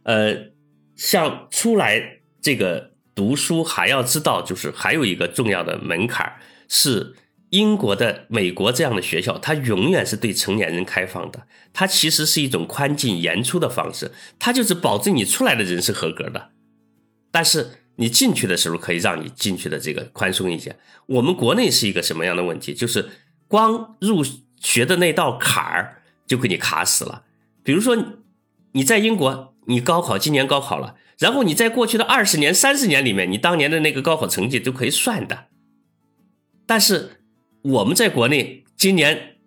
呃，像出来这个读书，还要知道，就是还有一个重要的门槛是英国的、美国这样的学校，它永远是对成年人开放的。它其实是一种宽进严出的方式，它就是保证你出来的人是合格的，但是。你进去的时候可以让你进去的这个宽松一些。我们国内是一个什么样的问题？就是光入学的那道坎儿就给你卡死了。比如说你在英国，你高考今年高考了，然后你在过去的二十年、三十年里面，你当年的那个高考成绩都可以算的。但是我们在国内，今年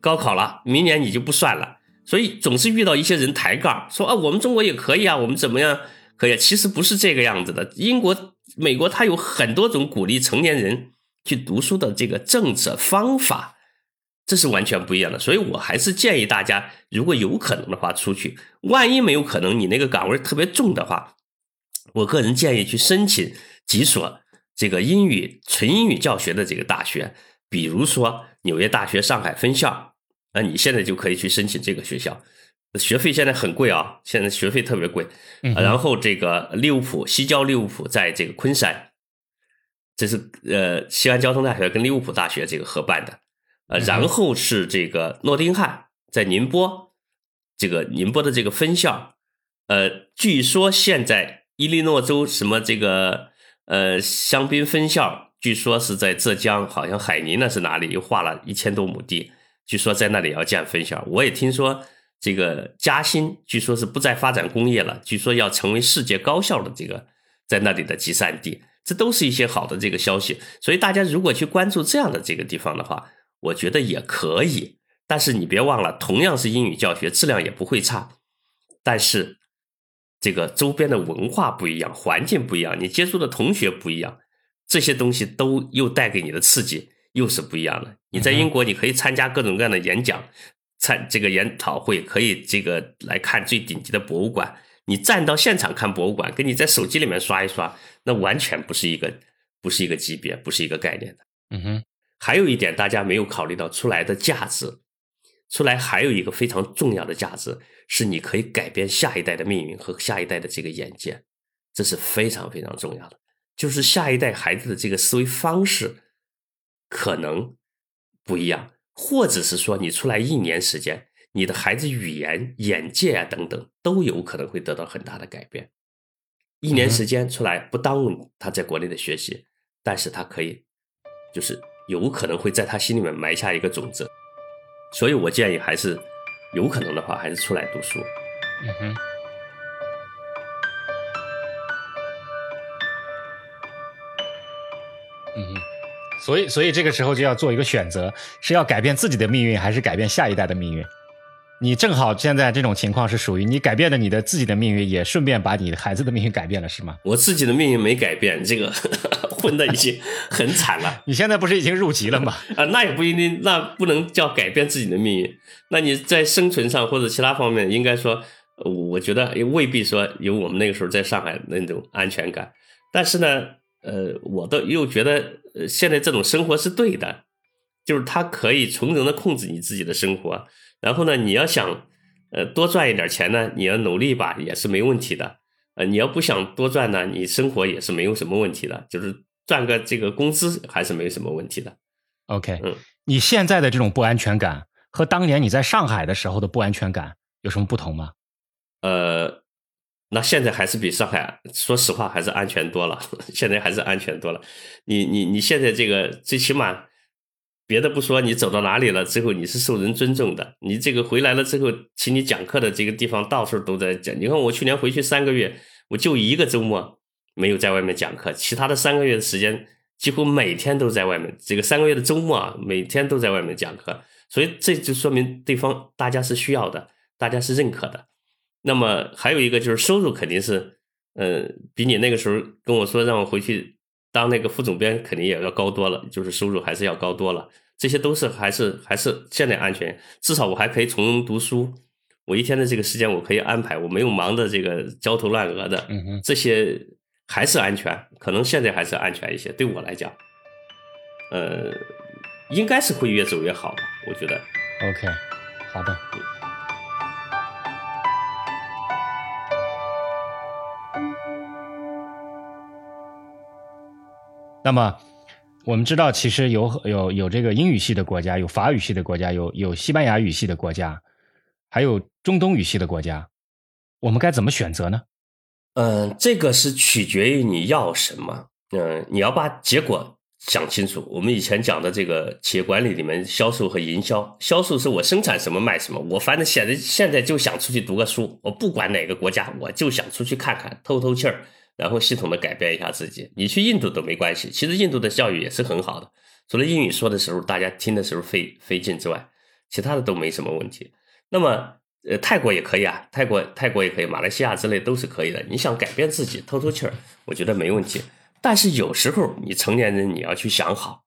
高考了，明年你就不算了。所以总是遇到一些人抬杠，说啊，我们中国也可以啊，我们怎么样？可以，其实不是这个样子的。英国、美国，它有很多种鼓励成年人去读书的这个政策方法，这是完全不一样的。所以我还是建议大家，如果有可能的话，出去。万一没有可能，你那个岗位特别重的话，我个人建议去申请几所这个英语纯英语教学的这个大学，比如说纽约大学上海分校，那你现在就可以去申请这个学校。学费现在很贵啊，现在学费特别贵。然后这个利物浦西交利物浦在这个昆山，这是呃西安交通大学跟利物浦大学这个合办的。呃，然后是这个诺丁汉在宁波，这个宁波的这个分校。呃，据说现在伊利诺州什么这个呃香槟分校，据说是在浙江，好像海宁那是哪里？又划了一千多亩地，据说在那里要建分校。我也听说。这个嘉兴据说是不再发展工业了，据说要成为世界高校的这个在那里的集散地，这都是一些好的这个消息。所以大家如果去关注这样的这个地方的话，我觉得也可以。但是你别忘了，同样是英语教学，质量也不会差。但是这个周边的文化不一样，环境不一样，你接触的同学不一样，这些东西都又带给你的刺激又是不一样的。你在英国，你可以参加各种各样的演讲。参这个研讨会可以这个来看最顶级的博物馆，你站到现场看博物馆，跟你在手机里面刷一刷，那完全不是一个不是一个级别，不是一个概念的。嗯哼，还有一点大家没有考虑到出来的价值，出来还有一个非常重要的价值，是你可以改变下一代的命运和下一代的这个眼界，这是非常非常重要的。就是下一代孩子的这个思维方式可能不一样。或者是说，你出来一年时间，你的孩子语言、眼界啊等等，都有可能会得到很大的改变。一年时间出来不耽误他在国内的学习，但是他可以就是有可能会在他心里面埋下一个种子。所以我建议还是有可能的话，还是出来读书。嗯哼。嗯哼。所以，所以这个时候就要做一个选择：是要改变自己的命运，还是改变下一代的命运？你正好现在这种情况是属于你改变了你的自己的命运，也顺便把你的孩子的命运改变了，是吗？我自己的命运没改变，这个混的已经 很惨了。你现在不是已经入籍了吗？啊，那也不一定，那不能叫改变自己的命运。那你在生存上或者其他方面，应该说，我觉得也未必说有我们那个时候在上海那种安全感。但是呢，呃，我都又觉得，呃，现在这种生活是对的，就是他可以从容的控制你自己的生活。然后呢，你要想，呃，多赚一点钱呢，你要努力吧，也是没问题的。呃，你要不想多赚呢，你生活也是没有什么问题的，就是赚个这个工资还是没有什么问题的。OK，嗯，你现在的这种不安全感和当年你在上海的时候的不安全感有什么不同吗？呃，那现在还是比上海，说实话还是安全多了。现在还是安全多了。你你你现在这个最起码。别的不说，你走到哪里了之后，你是受人尊重的。你这个回来了之后，请你讲课的这个地方，到处都在讲。你看我去年回去三个月，我就一个周末没有在外面讲课，其他的三个月的时间，几乎每天都在外面。这个三个月的周末啊，每天都在外面讲课，所以这就说明对方大家是需要的，大家是认可的。那么还有一个就是收入肯定是，呃，比你那个时候跟我说让我回去。当那个副总编肯定也要高多了，就是收入还是要高多了。这些都是还是还是现在安全，至少我还可以从容读书。我一天的这个时间我可以安排，我没有忙的这个焦头烂额的。这些还是安全，可能现在还是安全一些。对我来讲，呃，应该是会越走越好吧？我觉得。OK，好的。那么，我们知道，其实有有有这个英语系的国家，有法语系的国家，有有西班牙语系的国家，还有中东语系的国家，我们该怎么选择呢？嗯，这个是取决于你要什么。嗯，你要把结果想清楚。我们以前讲的这个企业管理里面，销售和营销，销售是我生产什么卖什么，我反正现在现在就想出去读个书，我不管哪个国家，我就想出去看看，透透气儿。然后系统的改变一下自己，你去印度都没关系。其实印度的教育也是很好的，除了英语说的时候大家听的时候费费劲之外，其他的都没什么问题。那么，呃，泰国也可以啊，泰国泰国也可以，马来西亚之类都是可以的。你想改变自己，透透气儿，我觉得没问题。但是有时候你成年人你要去想好，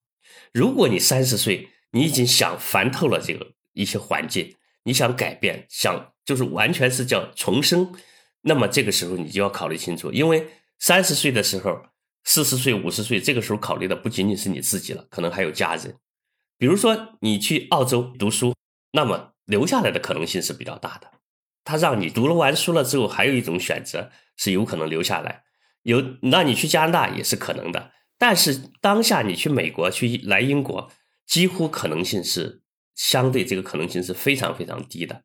如果你三十岁，你已经想烦透了这个一些环境，你想改变，想就是完全是叫重生，那么这个时候你就要考虑清楚，因为。三十岁的时候，四十岁、五十岁，这个时候考虑的不仅仅是你自己了，可能还有家人。比如说你去澳洲读书，那么留下来的可能性是比较大的。他让你读了完书了之后，还有一种选择是有可能留下来。有，那你去加拿大也是可能的。但是当下你去美国、去来英国，几乎可能性是相对这个可能性是非常非常低的。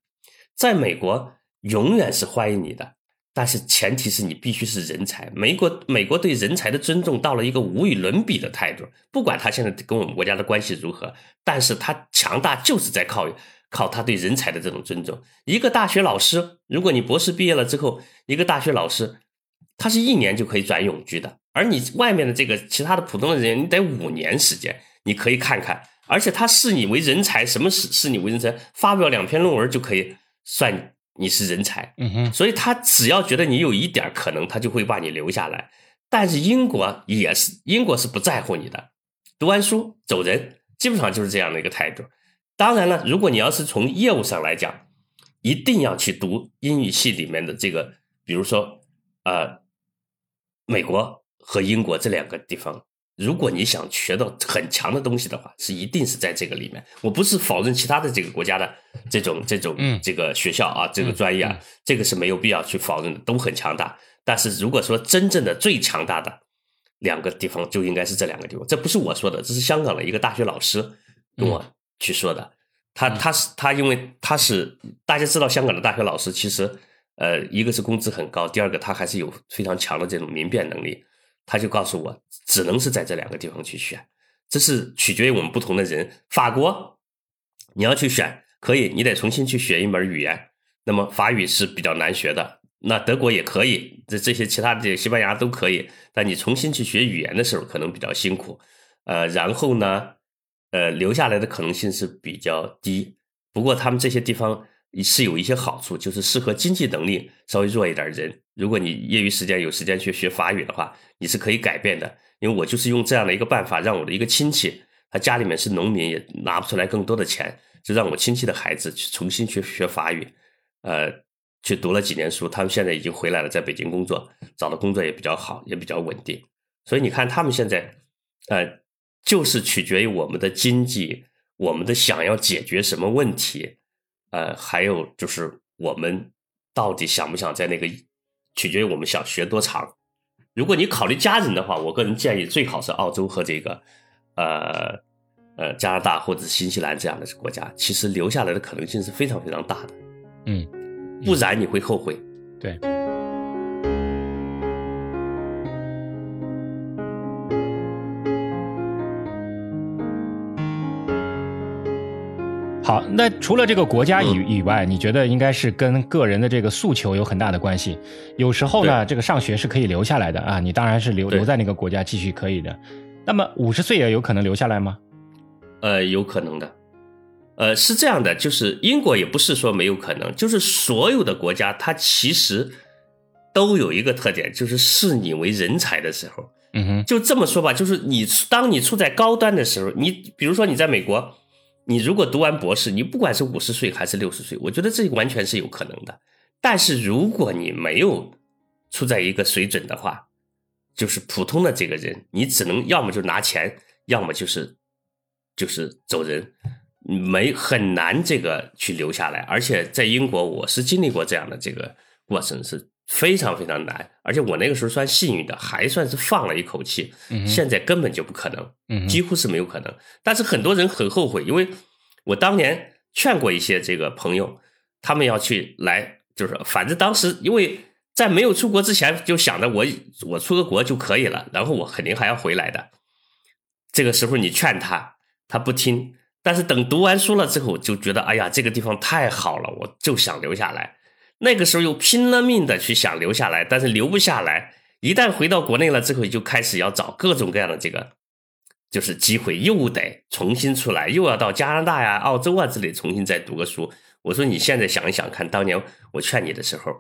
在美国，永远是欢迎你的。但是前提是你必须是人才。美国美国对人才的尊重到了一个无与伦比的态度。不管他现在跟我们国家的关系如何，但是他强大就是在靠靠他对人才的这种尊重。一个大学老师，如果你博士毕业了之后，一个大学老师，他是一年就可以转永居的。而你外面的这个其他的普通的人，你得五年时间。你可以看看，而且他视你为人才，什么是视你为人才？发表两篇论文就可以算。你是人才，嗯哼，所以他只要觉得你有一点可能，他就会把你留下来。但是英国也是，英国是不在乎你的，读完书走人，基本上就是这样的一个态度。当然了，如果你要是从业务上来讲，一定要去读英语系里面的这个，比如说，呃，美国和英国这两个地方。如果你想学到很强的东西的话，是一定是在这个里面。我不是否认其他的这个国家的这种这种这个学校啊，这个专业啊，这个是没有必要去否认的，都很强大。但是如果说真正的最强大的两个地方，就应该是这两个地方。这不是我说的，这是香港的一个大学老师跟我去说的。他他是他，因为他是大家知道，香港的大学老师其实呃，一个是工资很高，第二个他还是有非常强的这种民辨能力。他就告诉我，只能是在这两个地方去选。这是取决于我们不同的人。法国，你要去选，可以，你得重新去学一门语言。那么法语是比较难学的，那德国也可以，这这些其他的西班牙都可以。但你重新去学语言的时候，可能比较辛苦。呃，然后呢，呃，留下来的可能性是比较低。不过他们这些地方。是有一些好处，就是适合经济能力稍微弱一点人。如果你业余时间有时间去学法语的话，你是可以改变的。因为我就是用这样的一个办法，让我的一个亲戚，他家里面是农民，也拿不出来更多的钱，就让我亲戚的孩子去重新去学法语，呃，去读了几年书，他们现在已经回来了，在北京工作，找的工作也比较好，也比较稳定。所以你看，他们现在，呃，就是取决于我们的经济，我们的想要解决什么问题。呃，还有就是我们到底想不想在那个，取决于我们想学多长。如果你考虑家人的话，我个人建议最好是澳洲和这个，呃呃加拿大或者新西兰这样的国家，其实留下来的可能性是非常非常大的。嗯，不然你会后悔。对。好，那除了这个国家以以外，你觉得应该是跟个人的这个诉求有很大的关系。有时候呢，这个上学是可以留下来的啊，你当然是留留在那个国家继续可以的。那么五十岁也有可能留下来吗？呃，有可能的。呃，是这样的，就是英国也不是说没有可能，就是所有的国家它其实都有一个特点，就是视你为人才的时候，嗯哼，就这么说吧，就是你当你处在高端的时候，你比如说你在美国。你如果读完博士，你不管是五十岁还是六十岁，我觉得这完全是有可能的。但是如果你没有处在一个水准的话，就是普通的这个人，你只能要么就拿钱，要么就是就是走人，没很难这个去留下来。而且在英国，我是经历过这样的这个过程是。非常非常难，而且我那个时候算幸运的，还算是放了一口气。现在根本就不可能，几乎是没有可能。但是很多人很后悔，因为我当年劝过一些这个朋友，他们要去来，就是反正当时因为在没有出国之前就想着我我出个国就可以了，然后我肯定还要回来的。这个时候你劝他，他不听。但是等读完书了之后，就觉得哎呀，这个地方太好了，我就想留下来。那个时候又拼了命的去想留下来，但是留不下来。一旦回到国内了之后，就开始要找各种各样的这个，就是机会，又得重新出来，又要到加拿大呀、澳洲啊之类重新再读个书。我说你现在想一想看，当年我劝你的时候，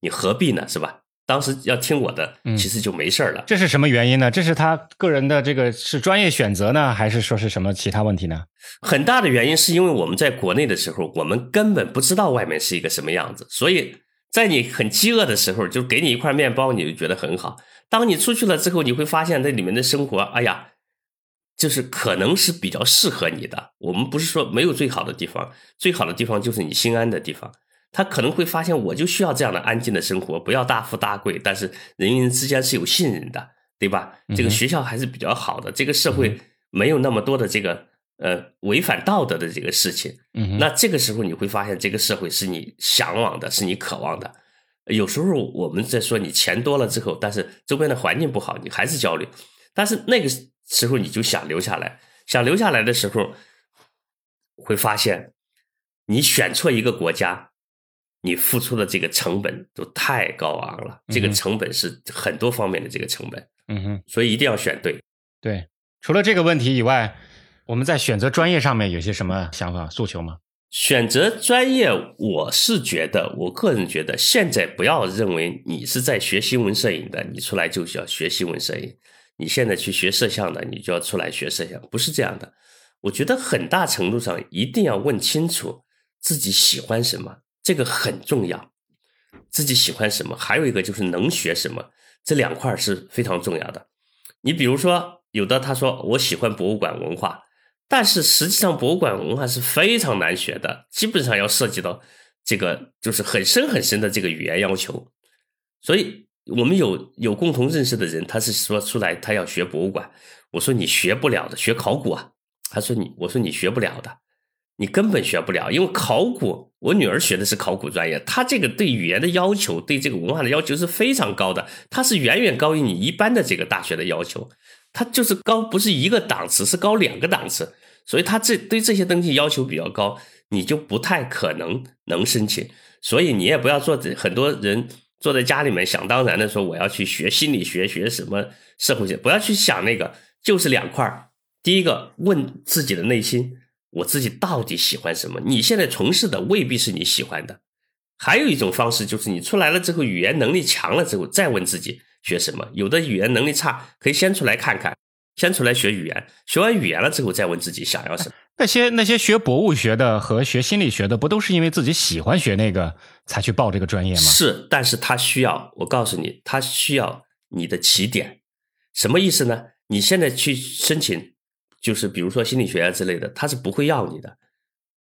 你何必呢？是吧？当时要听我的，其实就没事了。这是什么原因呢？这是他个人的这个是专业选择呢，还是说是什么其他问题呢？很大的原因是因为我们在国内的时候，我们根本不知道外面是一个什么样子，所以在你很饥饿的时候，就给你一块面包，你就觉得很好。当你出去了之后，你会发现那里面的生活，哎呀，就是可能是比较适合你的。我们不是说没有最好的地方，最好的地方就是你心安的地方。他可能会发现，我就需要这样的安静的生活，不要大富大贵，但是人与人之间是有信任的，对吧？这个学校还是比较好的，这个社会没有那么多的这个呃违反道德的这个事情。那这个时候你会发现，这个社会是你向往的，是你渴望的。有时候我们在说你钱多了之后，但是周边的环境不好，你还是焦虑。但是那个时候你就想留下来，想留下来的时候，会发现你选错一个国家。你付出的这个成本都太高昂了，这个成本是很多方面的这个成本，嗯哼，所以一定要选对。对，除了这个问题以外，我们在选择专业上面有些什么想法、诉求吗？选择专业，我是觉得，我个人觉得，现在不要认为你是在学新闻摄影的，你出来就是要学新闻摄影；你现在去学摄像的，你就要出来学摄像，不是这样的。我觉得很大程度上一定要问清楚自己喜欢什么。这个很重要，自己喜欢什么，还有一个就是能学什么，这两块是非常重要的。你比如说，有的他说我喜欢博物馆文化，但是实际上博物馆文化是非常难学的，基本上要涉及到这个就是很深很深的这个语言要求。所以我们有有共同认识的人，他是说出来他要学博物馆，我说你学不了的，学考古啊，他说你我说你学不了的。你根本学不了，因为考古，我女儿学的是考古专业，她这个对语言的要求，对这个文化的要求是非常高的，它是远远高于你一般的这个大学的要求。它就是高，不是一个档次，是高两个档次。所以他这对这些东西要求比较高，你就不太可能能申请。所以你也不要做很多人坐在家里面想当然的说我要去学心理学，学什么社会学，不要去想那个，就是两块。第一个问自己的内心，我自己到底喜欢什么？你现在从事的未必是你喜欢的。还有一种方式就是你出来了之后，语言能力强了之后，再问自己学什么。有的语言能力差，可以先出来看看。先出来学语言，学完语言了之后再问自己想要什么。那些那些学博物学的和学心理学的，不都是因为自己喜欢学那个才去报这个专业吗？是，但是他需要，我告诉你，他需要你的起点。什么意思呢？你现在去申请，就是比如说心理学啊之类的，他是不会要你的。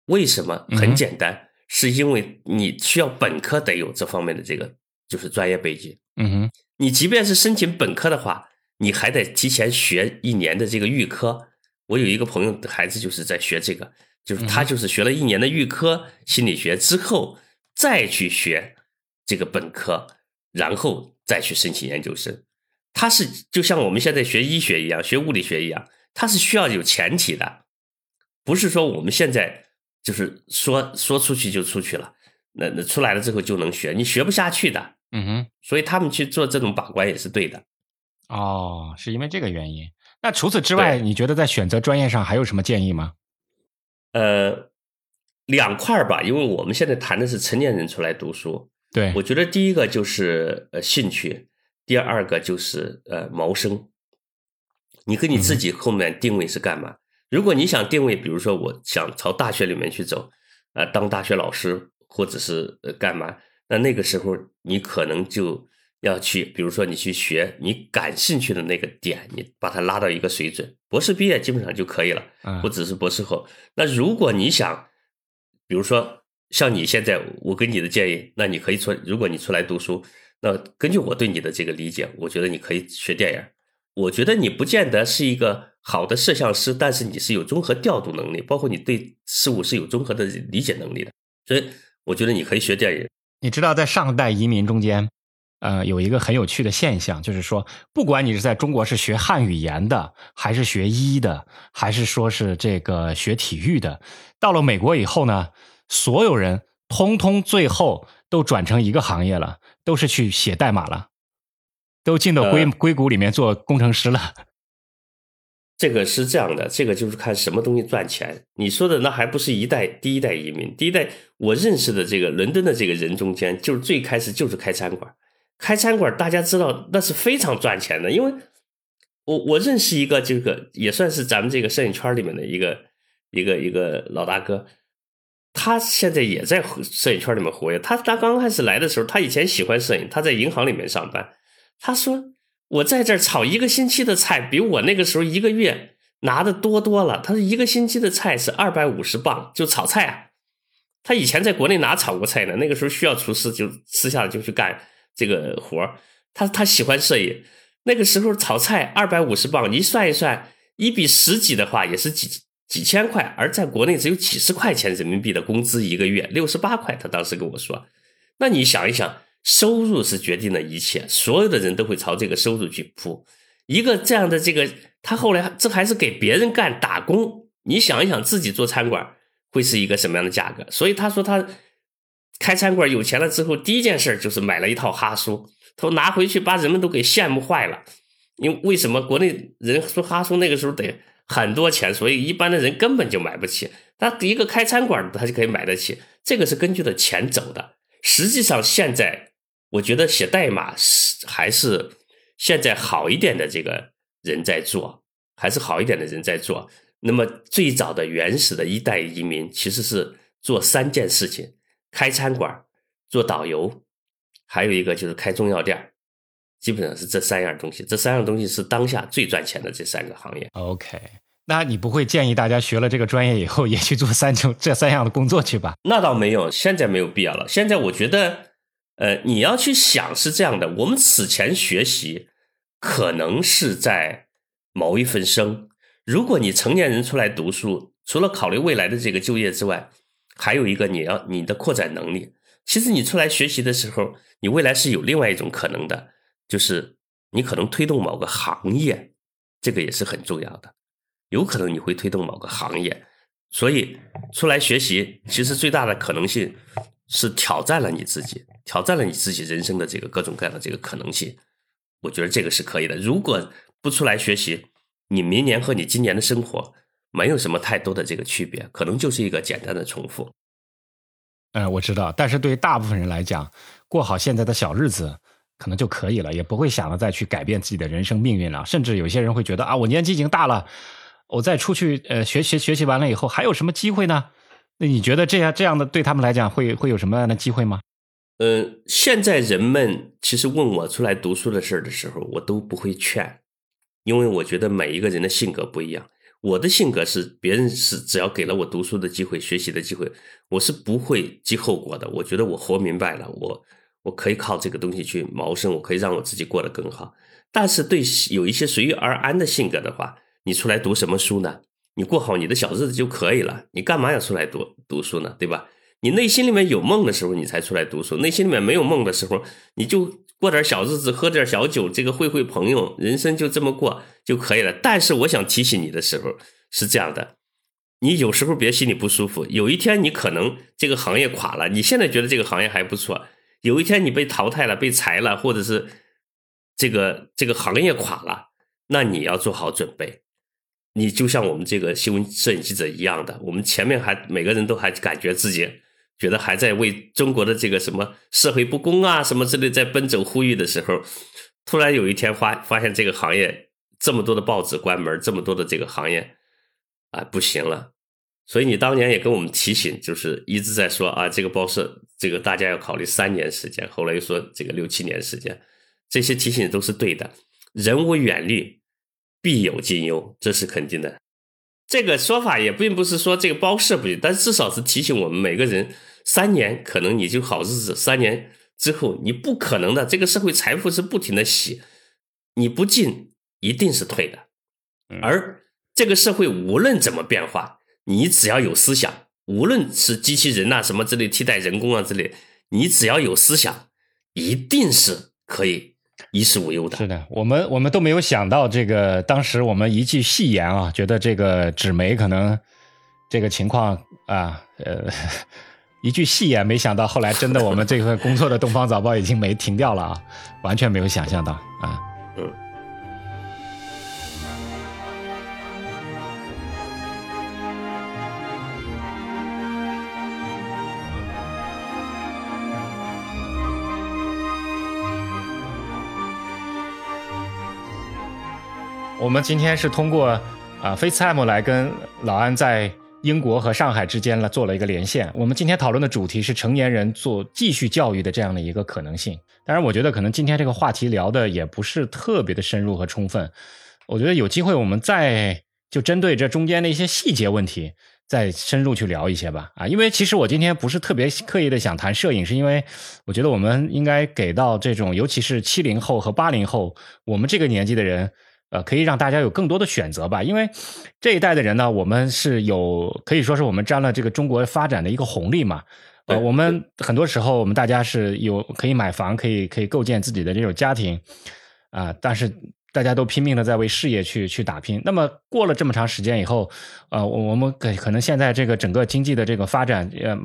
为什么？很简单，是因为你需要本科得有这方面的这个就是专业背景。嗯哼，你即便是申请本科的话。你还得提前学一年的这个预科。我有一个朋友的孩子就是在学这个，就是他就是学了一年的预科心理学之后，再去学这个本科，然后再去申请研究生。他是就像我们现在学医学一样，学物理学一样，他是需要有前提的，不是说我们现在就是说说出去就出去了，那那出来了之后就能学，你学不下去的。嗯哼，所以他们去做这种把关也是对的。哦，是因为这个原因。那除此之外，你觉得在选择专业上还有什么建议吗？呃，两块儿吧，因为我们现在谈的是成年人出来读书。对，我觉得第一个就是呃兴趣，第二个就是呃谋生。你跟你自己后面定位是干嘛？如果你想定位，比如说我想朝大学里面去走，呃，当大学老师或者是呃干嘛，那那个时候你可能就。要去，比如说你去学你感兴趣的那个点，你把它拉到一个水准，博士毕业基本上就可以了，不只是博士后。那如果你想，比如说像你现在，我给你的建议，那你可以出，如果你出来读书，那根据我对你的这个理解，我觉得你可以学电影。我觉得你不见得是一个好的摄像师，但是你是有综合调度能力，包括你对事物是有综合的理解能力的，所以我觉得你可以学电影。你知道，在上代移民中间。呃，有一个很有趣的现象，就是说，不管你是在中国是学汉语言的，还是学医的，还是说是这个学体育的，到了美国以后呢，所有人通通最后都转成一个行业了，都是去写代码了，都进到硅硅谷里面做工程师了。这个是这样的，这个就是看什么东西赚钱。你说的那还不是一代第一代移民，第一代我认识的这个伦敦的这个人中间，就是最开始就是开餐馆。开餐馆，大家知道那是非常赚钱的，因为我我认识一个这个也算是咱们这个摄影圈里面的一个一个一个老大哥，他现在也在摄影圈里面活跃。他他刚开始来的时候，他以前喜欢摄影，他在银行里面上班。他说我在这儿炒一个星期的菜，比我那个时候一个月拿的多多了。他说一个星期的菜是二百五十磅，就炒菜啊。他以前在国内哪炒过菜呢？那个时候需要厨师，就私下就去干。这个活，他他喜欢摄影。那个时候炒菜二百五十磅，你算一算，一比十几的话也是几几千块。而在国内只有几十块钱人民币的工资一个月，六十八块。他当时跟我说：“那你想一想，收入是决定了一切，所有的人都会朝这个收入去扑。一个这样的这个，他后来这还是给别人干打工。你想一想，自己做餐馆会是一个什么样的价格？所以他说他。”开餐馆有钱了之后，第一件事就是买了一套哈苏，他说拿回去把人们都给羡慕坏了。因为为什么国内人说哈苏那个时候得很多钱，所以一般的人根本就买不起。他一个开餐馆的他就可以买得起，这个是根据的钱走的。实际上现在我觉得写代码是还是现在好一点的这个人在做，还是好一点的人在做。那么最早的原始的一代移民其实是做三件事情。开餐馆、做导游，还有一个就是开中药店，基本上是这三样东西。这三样东西是当下最赚钱的这三个行业。OK，那你不会建议大家学了这个专业以后也去做三种这三样的工作去吧？那倒没有，现在没有必要了。现在我觉得，呃，你要去想是这样的：我们此前学习可能是在谋一份生。如果你成年人出来读书，除了考虑未来的这个就业之外，还有一个，你要你的扩展能力。其实你出来学习的时候，你未来是有另外一种可能的，就是你可能推动某个行业，这个也是很重要的。有可能你会推动某个行业，所以出来学习，其实最大的可能性是挑战了你自己，挑战了你自己人生的这个各种各样的这个可能性。我觉得这个是可以的。如果不出来学习，你明年和你今年的生活没有什么太多的这个区别，可能就是一个简单的重复。嗯，我知道，但是对于大部分人来讲，过好现在的小日子可能就可以了，也不会想着再去改变自己的人生命运了。甚至有些人会觉得啊，我年纪已经大了，我再出去呃学习学习完了以后还有什么机会呢？那你觉得这样这样的对他们来讲会会有什么样的机会吗？呃，现在人们其实问我出来读书的事儿的时候，我都不会劝，因为我觉得每一个人的性格不一样。我的性格是，别人是只要给了我读书的机会、学习的机会，我是不会计后果的。我觉得我活明白了，我我可以靠这个东西去谋生，我可以让我自己过得更好。但是对有一些随遇而安的性格的话，你出来读什么书呢？你过好你的小日子就可以了，你干嘛要出来读读书呢？对吧？你内心里面有梦的时候，你才出来读书；内心里面没有梦的时候，你就。过点小日子，喝点小酒，这个会会朋友，人生就这么过就可以了。但是我想提醒你的时候是这样的：你有时候别心里不舒服。有一天你可能这个行业垮了，你现在觉得这个行业还不错，有一天你被淘汰了、被裁了，或者是这个这个行业垮了，那你要做好准备。你就像我们这个新闻摄影记者一样的，我们前面还每个人都还感觉自己。觉得还在为中国的这个什么社会不公啊什么之类在奔走呼吁的时候，突然有一天发发现这个行业这么多的报纸关门，这么多的这个行业啊不行了，所以你当年也跟我们提醒，就是一直在说啊这个报社这个大家要考虑三年时间，后来又说这个六七年时间，这些提醒都是对的。人无远虑，必有近忧，这是肯定的。这个说法也并不是说这个包是不行，但至少是提醒我们每个人。三年可能你就好日子，三年之后你不可能的。这个社会财富是不停的洗，你不进一定是退的。而这个社会无论怎么变化，你只要有思想，无论是机器人呐什么之类替代人工啊之类，你只要有思想，一定是可以衣食无忧的。是的，我们我们都没有想到这个，当时我们一句戏言啊，觉得这个纸媒可能这个情况啊，呃。一句戏言，没想到后来真的，我们这份工作的《东方早报》已经没停掉了啊，完全没有想象到啊。嗯。我们今天是通过啊 FaceTime 来跟老安在。英国和上海之间呢做了一个连线。我们今天讨论的主题是成年人做继续教育的这样的一个可能性。当然，我觉得可能今天这个话题聊的也不是特别的深入和充分。我觉得有机会我们再就针对这中间的一些细节问题再深入去聊一些吧。啊，因为其实我今天不是特别刻意的想谈摄影，是因为我觉得我们应该给到这种尤其是七零后和八零后我们这个年纪的人。呃，可以让大家有更多的选择吧，因为这一代的人呢，我们是有可以说是我们沾了这个中国发展的一个红利嘛。呃，我们很多时候我们大家是有可以买房，可以可以构建自己的这种家庭啊，但是大家都拼命的在为事业去去打拼。那么过了这么长时间以后，呃，我们可可能现在这个整个经济的这个发展，呃，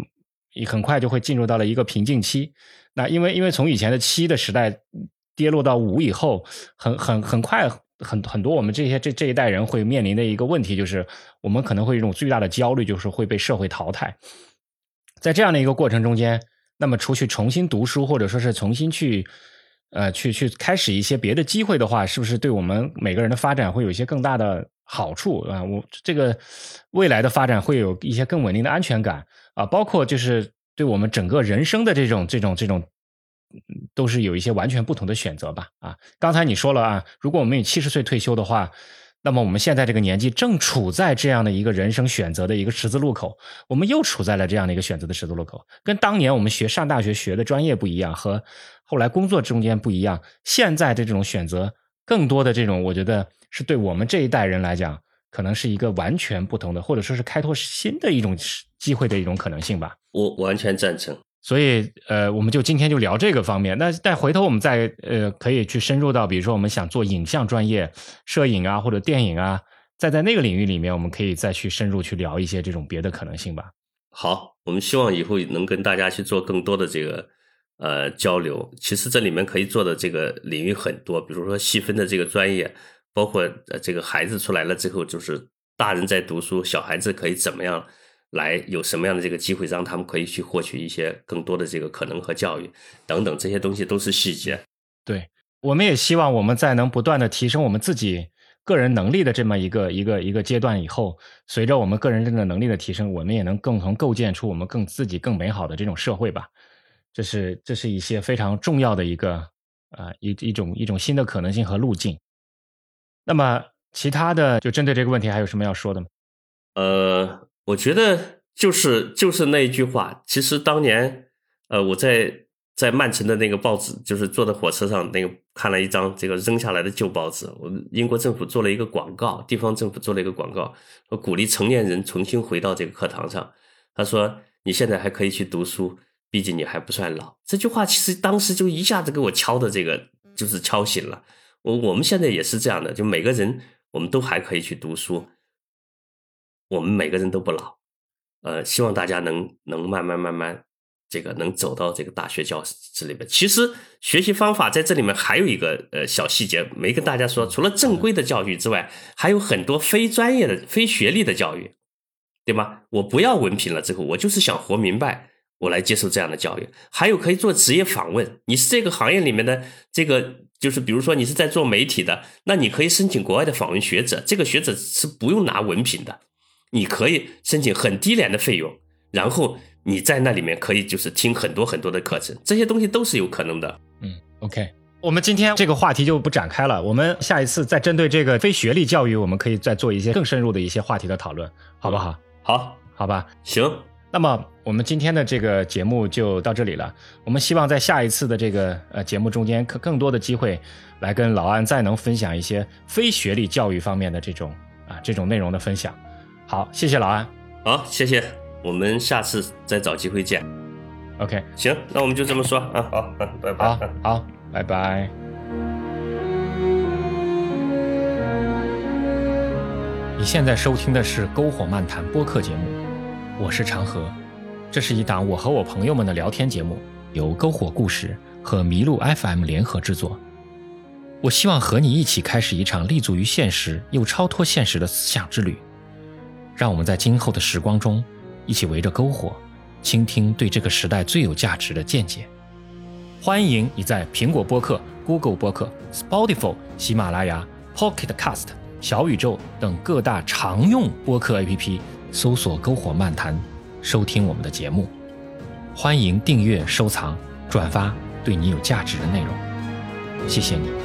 很快就会进入到了一个瓶颈期。那因为因为从以前的七的时代跌落到五以后，很很很快。很很多我们这些这这一代人会面临的一个问题就是，我们可能会有一种最大的焦虑就是会被社会淘汰。在这样的一个过程中间，那么出去重新读书或者说是重新去呃去去开始一些别的机会的话，是不是对我们每个人的发展会有一些更大的好处啊？我这个未来的发展会有一些更稳定的安全感啊，包括就是对我们整个人生的这种这种这种。都是有一些完全不同的选择吧，啊，刚才你说了啊，如果我们以七十岁退休的话，那么我们现在这个年纪正处在这样的一个人生选择的一个十字路口，我们又处在了这样的一个选择的十字路口，跟当年我们学上大学学的专业不一样，和后来工作中间不一样，现在的这种选择，更多的这种，我觉得是对我们这一代人来讲，可能是一个完全不同的，或者说是开拓新的一种机会的一种可能性吧。我完全赞成。所以呃，我们就今天就聊这个方面。那但回头我们再呃，可以去深入到，比如说我们想做影像专业、摄影啊或者电影啊，再在那个领域里面，我们可以再去深入去聊一些这种别的可能性吧。好，我们希望以后能跟大家去做更多的这个呃交流。其实这里面可以做的这个领域很多，比如说细分的这个专业，包括呃这个孩子出来了之后，就是大人在读书，小孩子可以怎么样来有什么样的这个机会，让他们可以去获取一些更多的这个可能和教育等等，这些东西都是细节。对，我们也希望我们在能不断的提升我们自己。个人能力的这么一个一个一个阶段以后，随着我们个人这个能力的提升，我们也能共同构建出我们更自己更美好的这种社会吧。这是这是一些非常重要的一个啊一一种一种新的可能性和路径。那么其他的就针对这个问题还有什么要说的吗？呃，我觉得就是就是那一句话，其实当年呃我在。在曼城的那个报纸，就是坐在火车上那个看了一张这个扔下来的旧报纸。我英国政府做了一个广告，地方政府做了一个广告，鼓励成年人重新回到这个课堂上。他说：“你现在还可以去读书，毕竟你还不算老。”这句话其实当时就一下子给我敲的这个就是敲醒了我。我们现在也是这样的，就每个人我们都还可以去读书，我们每个人都不老。呃，希望大家能能慢慢慢慢。这个能走到这个大学教室里面，其实学习方法在这里面还有一个呃小细节没跟大家说，除了正规的教育之外，还有很多非专业的、非学历的教育，对吗？我不要文凭了之后，我就是想活明白，我来接受这样的教育。还有可以做职业访问，你是这个行业里面的这个，就是比如说你是在做媒体的，那你可以申请国外的访问学者，这个学者是不用拿文凭的，你可以申请很低廉的费用，然后。你在那里面可以就是听很多很多的课程，这些东西都是有可能的。嗯，OK，我们今天这个话题就不展开了，我们下一次再针对这个非学历教育，我们可以再做一些更深入的一些话题的讨论，好不好？好，好吧，行。那么我们今天的这个节目就到这里了，我们希望在下一次的这个呃节目中间，可更多的机会来跟老安再能分享一些非学历教育方面的这种啊这种内容的分享。好，谢谢老安。好，谢谢。我们下次再找机会见，OK，行，那我们就这么说啊，好，拜拜，好，好，拜拜。你现在收听的是《篝火漫谈》播客节目，我是长河，这是一档我和我朋友们的聊天节目，由篝火故事和麋鹿 FM 联合制作。我希望和你一起开始一场立足于现实又超脱现实的思想之旅，让我们在今后的时光中。一起围着篝火，倾听对这个时代最有价值的见解。欢迎你在苹果播客、Google 播客、Spotify、喜马拉雅、Pocket Cast、小宇宙等各大常用播客 APP 搜索“篝火漫谈”，收听我们的节目。欢迎订阅、收藏、转发对你有价值的内容。谢谢你。